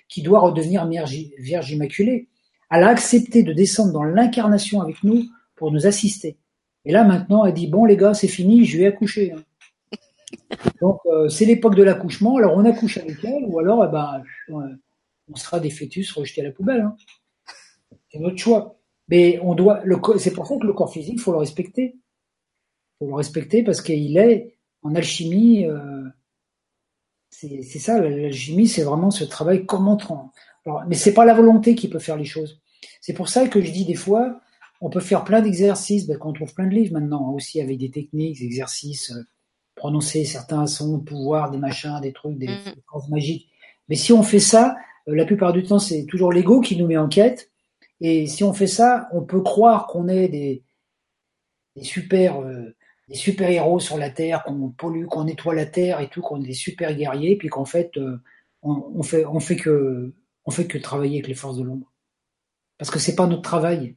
S2: qui doit redevenir Vierge immaculée. Elle a accepté de descendre dans l'incarnation avec nous pour nous assister. Et là maintenant, elle dit bon les gars, c'est fini, je vais accoucher. Hein. Donc euh, c'est l'époque de l'accouchement. Alors on accouche avec elle, ou alors eh ben, on sera des fœtus rejetés à la poubelle. Hein. C'est notre choix. Mais on doit. C'est pour ça que le corps physique, faut le respecter. Faut le respecter parce qu'il est en alchimie. Euh, c'est ça, l'alchimie, c'est vraiment ce travail comment. Alors, mais c'est pas la volonté qui peut faire les choses. C'est pour ça que je dis des fois, on peut faire plein d'exercices, ben, qu'on trouve plein de livres maintenant aussi avec des techniques, des exercices. Euh, prononcer certains sons de pouvoir, des machins, des trucs, des mm. phrases magiques. Mais si on fait ça, euh, la plupart du temps, c'est toujours l'ego qui nous met en quête. Et si on fait ça, on peut croire qu'on est des, des super, euh, des super héros sur la Terre, qu'on pollue, qu'on nettoie la Terre et tout, qu'on est des super guerriers, puis qu'en fait, euh, on, on, fait, on fait que, on fait que travailler avec les forces de l'ombre. Parce que c'est pas notre travail.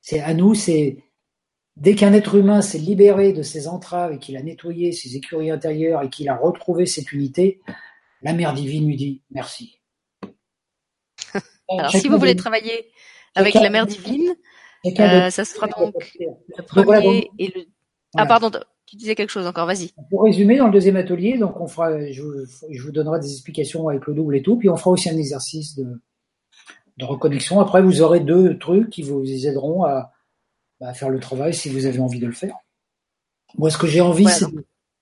S2: C'est à nous, c'est Dès qu'un être humain s'est libéré de ses entraves et qu'il a nettoyé ses écuries intérieures et qu'il a retrouvé cette unité, la mère divine lui dit merci.
S1: Alors, si vous voulez travailler avec la mère divine, euh, ça sera donc le premier et le. Ah pardon, tu disais quelque chose encore, vas-y.
S2: Pour résumer, dans le deuxième atelier, donc on fera, je vous donnerai des explications avec le double et tout, puis on fera aussi un exercice de, de reconnexion. Après, vous aurez deux trucs qui vous aideront à, bah, faire le travail si vous avez envie de le faire. Moi, ce que j'ai envie, c'est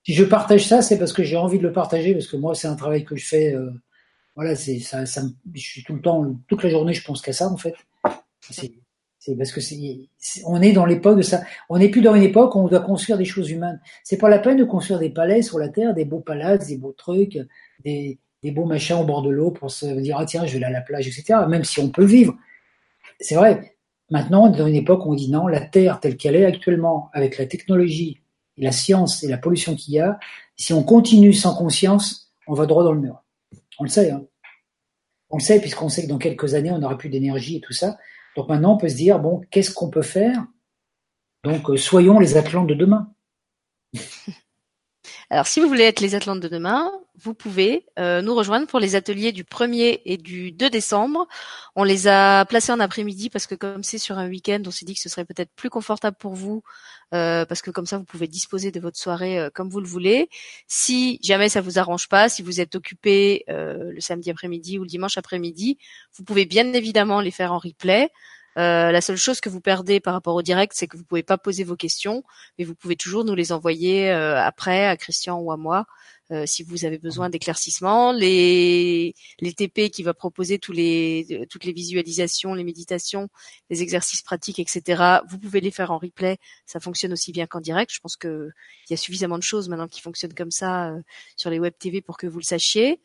S2: si je partage ça, c'est parce que j'ai envie de le partager, parce que moi, c'est un travail que je fais. Euh, voilà, c'est ça, ça, je suis tout le temps, toute la journée, je pense qu'à ça, en fait. C'est parce que c'est, on est dans l'époque de ça. On n'est plus dans une époque où on doit construire des choses humaines. C'est pas la peine de construire des palais sur la terre, des beaux palaces, des beaux trucs, des, des beaux machins au bord de l'eau pour se dire ah tiens, je vais aller à la plage, etc. Même si on peut vivre, c'est vrai. Maintenant, dans une époque on dit non, la Terre telle qu'elle est actuellement, avec la technologie, et la science et la pollution qu'il y a, si on continue sans conscience, on va droit dans le mur. On le sait. Hein. On le sait puisqu'on sait que dans quelques années, on n'aura plus d'énergie et tout ça. Donc maintenant, on peut se dire, bon, qu'est-ce qu'on peut faire? Donc, euh, soyons les Atlantes de demain.
S1: Alors, si vous voulez être les Atlantes de demain, vous pouvez euh, nous rejoindre pour les ateliers du 1er et du 2 décembre. On les a placés en après-midi parce que comme c'est sur un week-end, on s'est dit que ce serait peut-être plus confortable pour vous euh, parce que comme ça, vous pouvez disposer de votre soirée euh, comme vous le voulez. Si jamais ça vous arrange pas, si vous êtes occupé le samedi après-midi ou le dimanche après-midi, vous pouvez bien évidemment les faire en replay. Euh, la seule chose que vous perdez par rapport au direct, c'est que vous pouvez pas poser vos questions, mais vous pouvez toujours nous les envoyer euh, après à Christian ou à moi euh, si vous avez besoin d'éclaircissements. Les, les TP qui va proposer tous les, toutes les visualisations, les méditations, les exercices pratiques, etc. Vous pouvez les faire en replay. Ça fonctionne aussi bien qu'en direct. Je pense que il y a suffisamment de choses maintenant qui fonctionnent comme ça sur les web TV pour que vous le sachiez.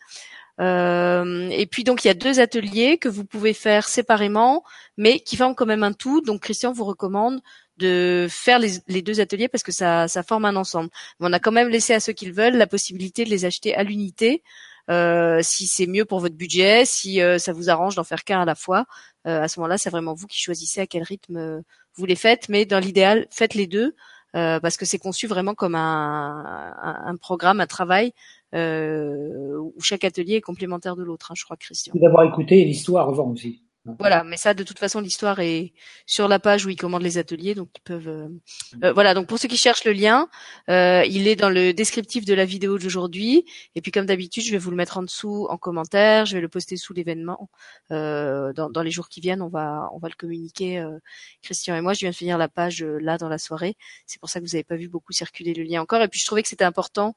S1: Euh, et puis donc il y a deux ateliers que vous pouvez faire séparément, mais qui forment quand même un tout. Donc Christian vous recommande de faire les, deux ateliers parce que ça, ça forme un ensemble. Mais on a quand même laissé à ceux qui le veulent la possibilité de les acheter à l'unité. Euh, si c'est mieux pour votre budget, si euh, ça vous arrange d'en faire qu'un à la fois, à ce moment-là, c'est vraiment vous qui choisissez à quel rythme vous les faites. Mais dans l'idéal, faites les deux parce que c'est conçu vraiment comme un, un, programme, un travail euh, où chaque atelier est complémentaire de l'autre, hein, je crois, Christian.
S2: D'avoir écouté l'histoire avant aussi.
S1: Voilà, mais ça, de toute façon, l'histoire est sur la page où ils commandent les ateliers, donc ils peuvent. Euh, euh, voilà, donc pour ceux qui cherchent le lien, euh, il est dans le descriptif de la vidéo d'aujourd'hui. Et puis, comme d'habitude, je vais vous le mettre en dessous en commentaire. Je vais le poster sous l'événement. Dans, dans, les jours qui viennent, on va on va le communiquer. Christian et moi, je viens de finir la page là dans la soirée. C'est pour ça que vous n'avez pas vu beaucoup circuler le lien encore. Et puis, je trouvais que c'était important,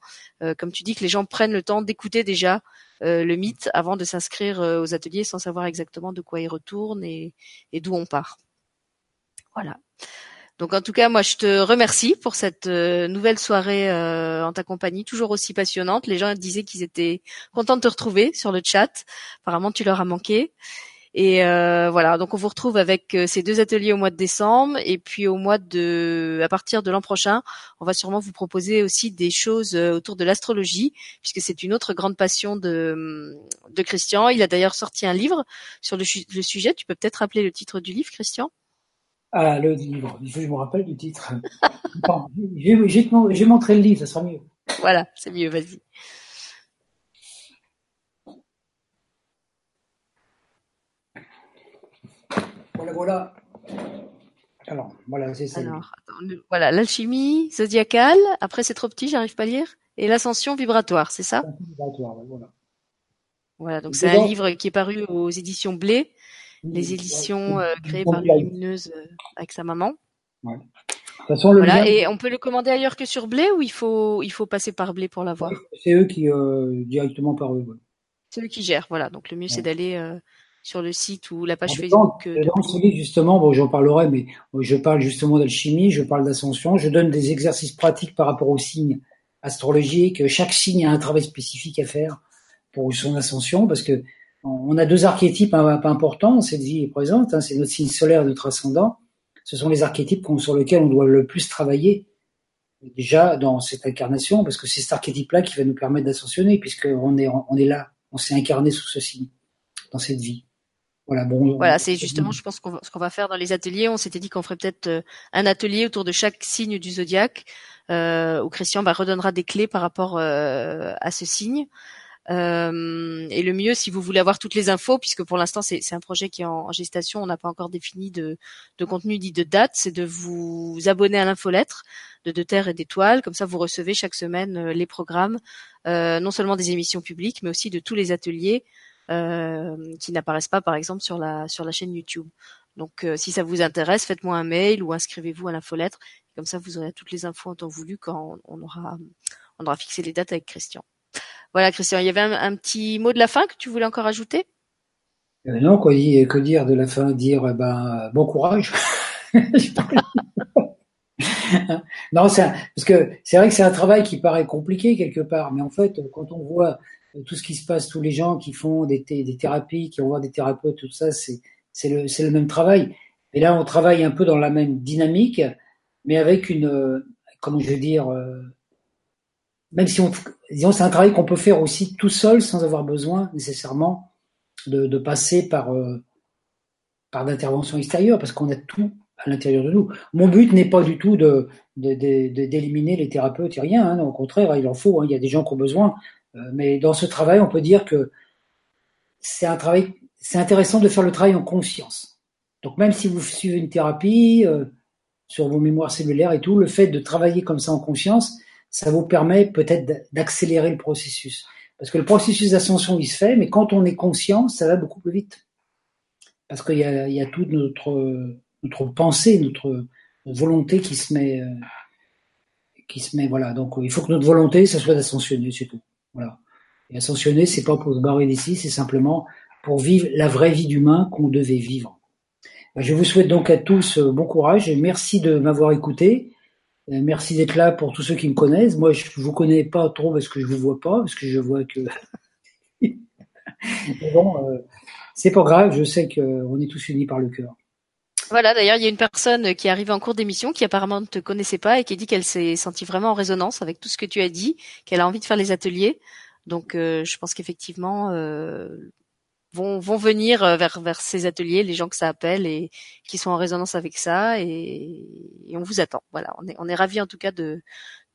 S1: comme tu dis, que les gens prennent le temps d'écouter déjà euh, le mythe avant de s'inscrire euh, aux ateliers sans savoir exactement de quoi il retourne et, d'où on part. Voilà. Donc en tout cas, moi je te remercie pour cette euh, nouvelle soirée en ta compagnie, toujours aussi passionnante. Les gens disaient qu'ils étaient contents de te retrouver sur le chat. Apparemment, tu leur as manqué. Et euh, voilà, donc on vous retrouve avec euh, ces deux ateliers au mois de décembre et puis au mois de, à partir de l'an prochain, on va sûrement vous proposer aussi des choses euh, autour de l'astrologie puisque c'est une autre grande passion de, de Christian. Il a d'ailleurs sorti un livre sur le, sujet. Tu peux peut-être rappeler le titre du livre, Christian?
S2: Ah, le livre. Je me rappelle du titre. je vais montrer le livre, ça sera mieux.
S1: Voilà, c'est mieux. Vas-y.
S2: Voilà, voilà. Alors, voilà, c'est ça.
S1: Alors, voilà, l'alchimie zodiacale. Après, c'est trop petit, j'arrive pas à lire. Et l'ascension vibratoire, c'est ça? Vibratoire, voilà. Voilà, donc c'est un livre qui est paru aux éditions Blé, les éditions euh, créées par une lumineuse euh, avec sa maman. Ouais. Façon, voilà, et on peut le commander ailleurs que sur Blé ou il faut il faut passer par Blé pour l'avoir?
S2: C'est eux qui euh, directement par eux.
S1: C'est eux qui gèrent, voilà. Donc le mieux c'est d'aller sur le site ou la page Facebook.
S2: Euh, dans ce livre, justement, bon, j'en parlerai, mais je parle justement d'alchimie, je parle d'ascension, je donne des exercices pratiques par rapport aux signes astrologiques. Chaque signe a un travail spécifique à faire pour son ascension, parce que on a deux archétypes pas importants cette vie est présente. Hein, c'est notre signe solaire, notre ascendant. Ce sont les archétypes sur lesquels on doit le plus travailler déjà dans cette incarnation, parce que c'est cet archétype-là qui va nous permettre d'ascensionner, puisqu'on est, on est là, on s'est incarné sous ce signe dans cette vie.
S1: Voilà, bon. Voilà, c'est justement, je pense qu'on ce qu'on va faire dans les ateliers. On s'était dit qu'on ferait peut-être euh, un atelier autour de chaque signe du zodiaque, euh, où Christian bah, redonnera des clés par rapport euh, à ce signe. Euh, et le mieux, si vous voulez avoir toutes les infos, puisque pour l'instant c'est un projet qui est en, gestation, on n'a pas encore défini de, de contenu ni de date, c'est de vous abonner à l'infolettre de De Terre et d'Étoiles. Comme ça, vous recevez chaque semaine les programmes, non seulement des émissions publiques, mais aussi de tous les ateliers qui n'apparaissent pas par exemple sur la sur la chaîne YouTube. Donc euh, si ça vous intéresse, faites-moi un mail ou inscrivez-vous à l'infolettre. Comme ça, vous aurez toutes les infos en temps voulu quand on aura on aura fixé les dates avec Christian. Voilà, Christian, il y avait un, petit mot de la fin que tu voulais encore ajouter?
S2: Euh, Non, quoi, que dire de la fin? Dire ben bon courage. non, c'est parce que c'est vrai que c'est un travail qui paraît compliqué quelque part, mais en fait, quand on voit tout ce qui se passe, tous les gens qui font des, thérapies, qui vont voir des thérapeutes, tout ça, c'est le, même travail. Et là, on travaille un peu dans la même dynamique, mais avec une, comment je vais dire, euh, même si on, disons, c'est un travail qu'on peut faire aussi tout seul sans avoir besoin nécessairement de, de passer par, euh, par d'intervention extérieure, parce qu'on a tout à l'intérieur de nous. Mon but n'est pas du tout de d'éliminer les thérapeutes et rien. Hein, au contraire, il en faut. Hein, il y a des gens qui ont besoin. Euh, mais dans ce travail, on peut dire que c'est un travail. C'est intéressant de faire le travail en conscience. Donc même si vous suivez une thérapie euh, sur vos mémoires cellulaires et tout, le fait de travailler comme ça en conscience, ça vous permet peut-être d'accélérer le processus. Parce que le processus d'ascension, il se fait, mais quand on est conscient, ça va beaucoup plus vite. Parce qu'il y a, y a toute notre, notre pensée, notre, volonté qui se met, euh, qui se met, voilà. Donc, il faut que notre volonté, ça soit d'ascensionner, c'est tout. Voilà. Et ascensionner, c'est pas pour se barrer d'ici, c'est simplement pour vivre la vraie vie d'humain qu'on devait vivre. Je vous souhaite donc à tous euh, bon courage et merci de m'avoir écouté. Euh, merci d'être là pour tous ceux qui me connaissent. Moi, je vous connais pas trop parce que je vous vois pas, parce que je vois que. bon, euh, c'est pas grave. Je sais qu'on est tous unis par le cœur.
S1: Voilà, d'ailleurs, il y a une personne qui est arrivée en cours d'émission qui apparemment ne te connaissait pas et qui dit qu'elle s'est sentie vraiment en résonance avec tout ce que tu as dit, qu'elle a envie de faire les ateliers. Donc, euh, je pense qu'effectivement, euh, vont, vont venir euh, vers, vers ces ateliers, les gens que ça appelle et qui sont en résonance avec ça et, on vous attend. Voilà, on est, on est ravis en tout cas de,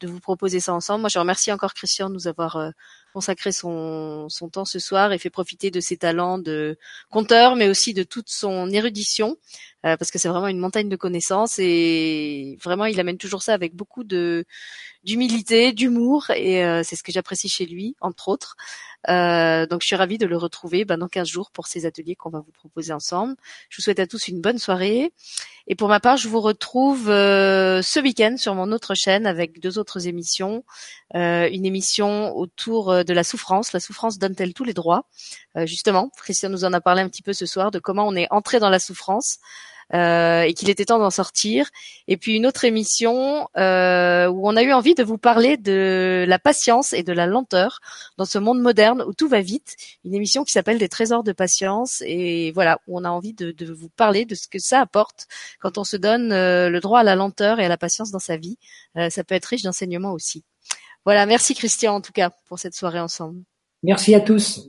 S1: de vous proposer ça ensemble. Moi, je remercie encore Christian de nous avoir euh, consacré son, son temps ce soir et fait profiter de ses talents de conteur, mais aussi de toute son érudition, euh, parce que c'est vraiment une montagne de connaissances et vraiment, il amène toujours ça avec beaucoup de d'humilité, d'humour et c'est ce que j'apprécie chez lui, entre autres. Euh, donc je suis ravie de le retrouver ben, dans 15 jours pour ces ateliers qu'on va vous proposer ensemble. Je vous souhaite à tous une bonne soirée. Et pour ma part, je vous retrouve euh, ce week-end sur mon autre chaîne avec deux autres émissions. Euh, une émission autour de la souffrance. La souffrance donne-t-elle tous les droits Justement, Christian nous en a parlé un petit peu ce soir de comment on est entré dans la souffrance. Euh, et qu'il était temps d'en sortir. Et puis une autre émission euh, où on a eu envie de vous parler de la patience et de la lenteur dans ce monde moderne où tout va vite. Une émission qui s'appelle Des trésors de patience et voilà où on a envie de, de, vous parler de ce que ça apporte quand on se donne euh, le droit à la lenteur et à la patience dans sa vie. ça peut être riche d'enseignements aussi. Voilà, merci Christian en tout cas pour cette soirée ensemble.
S2: Merci à tous.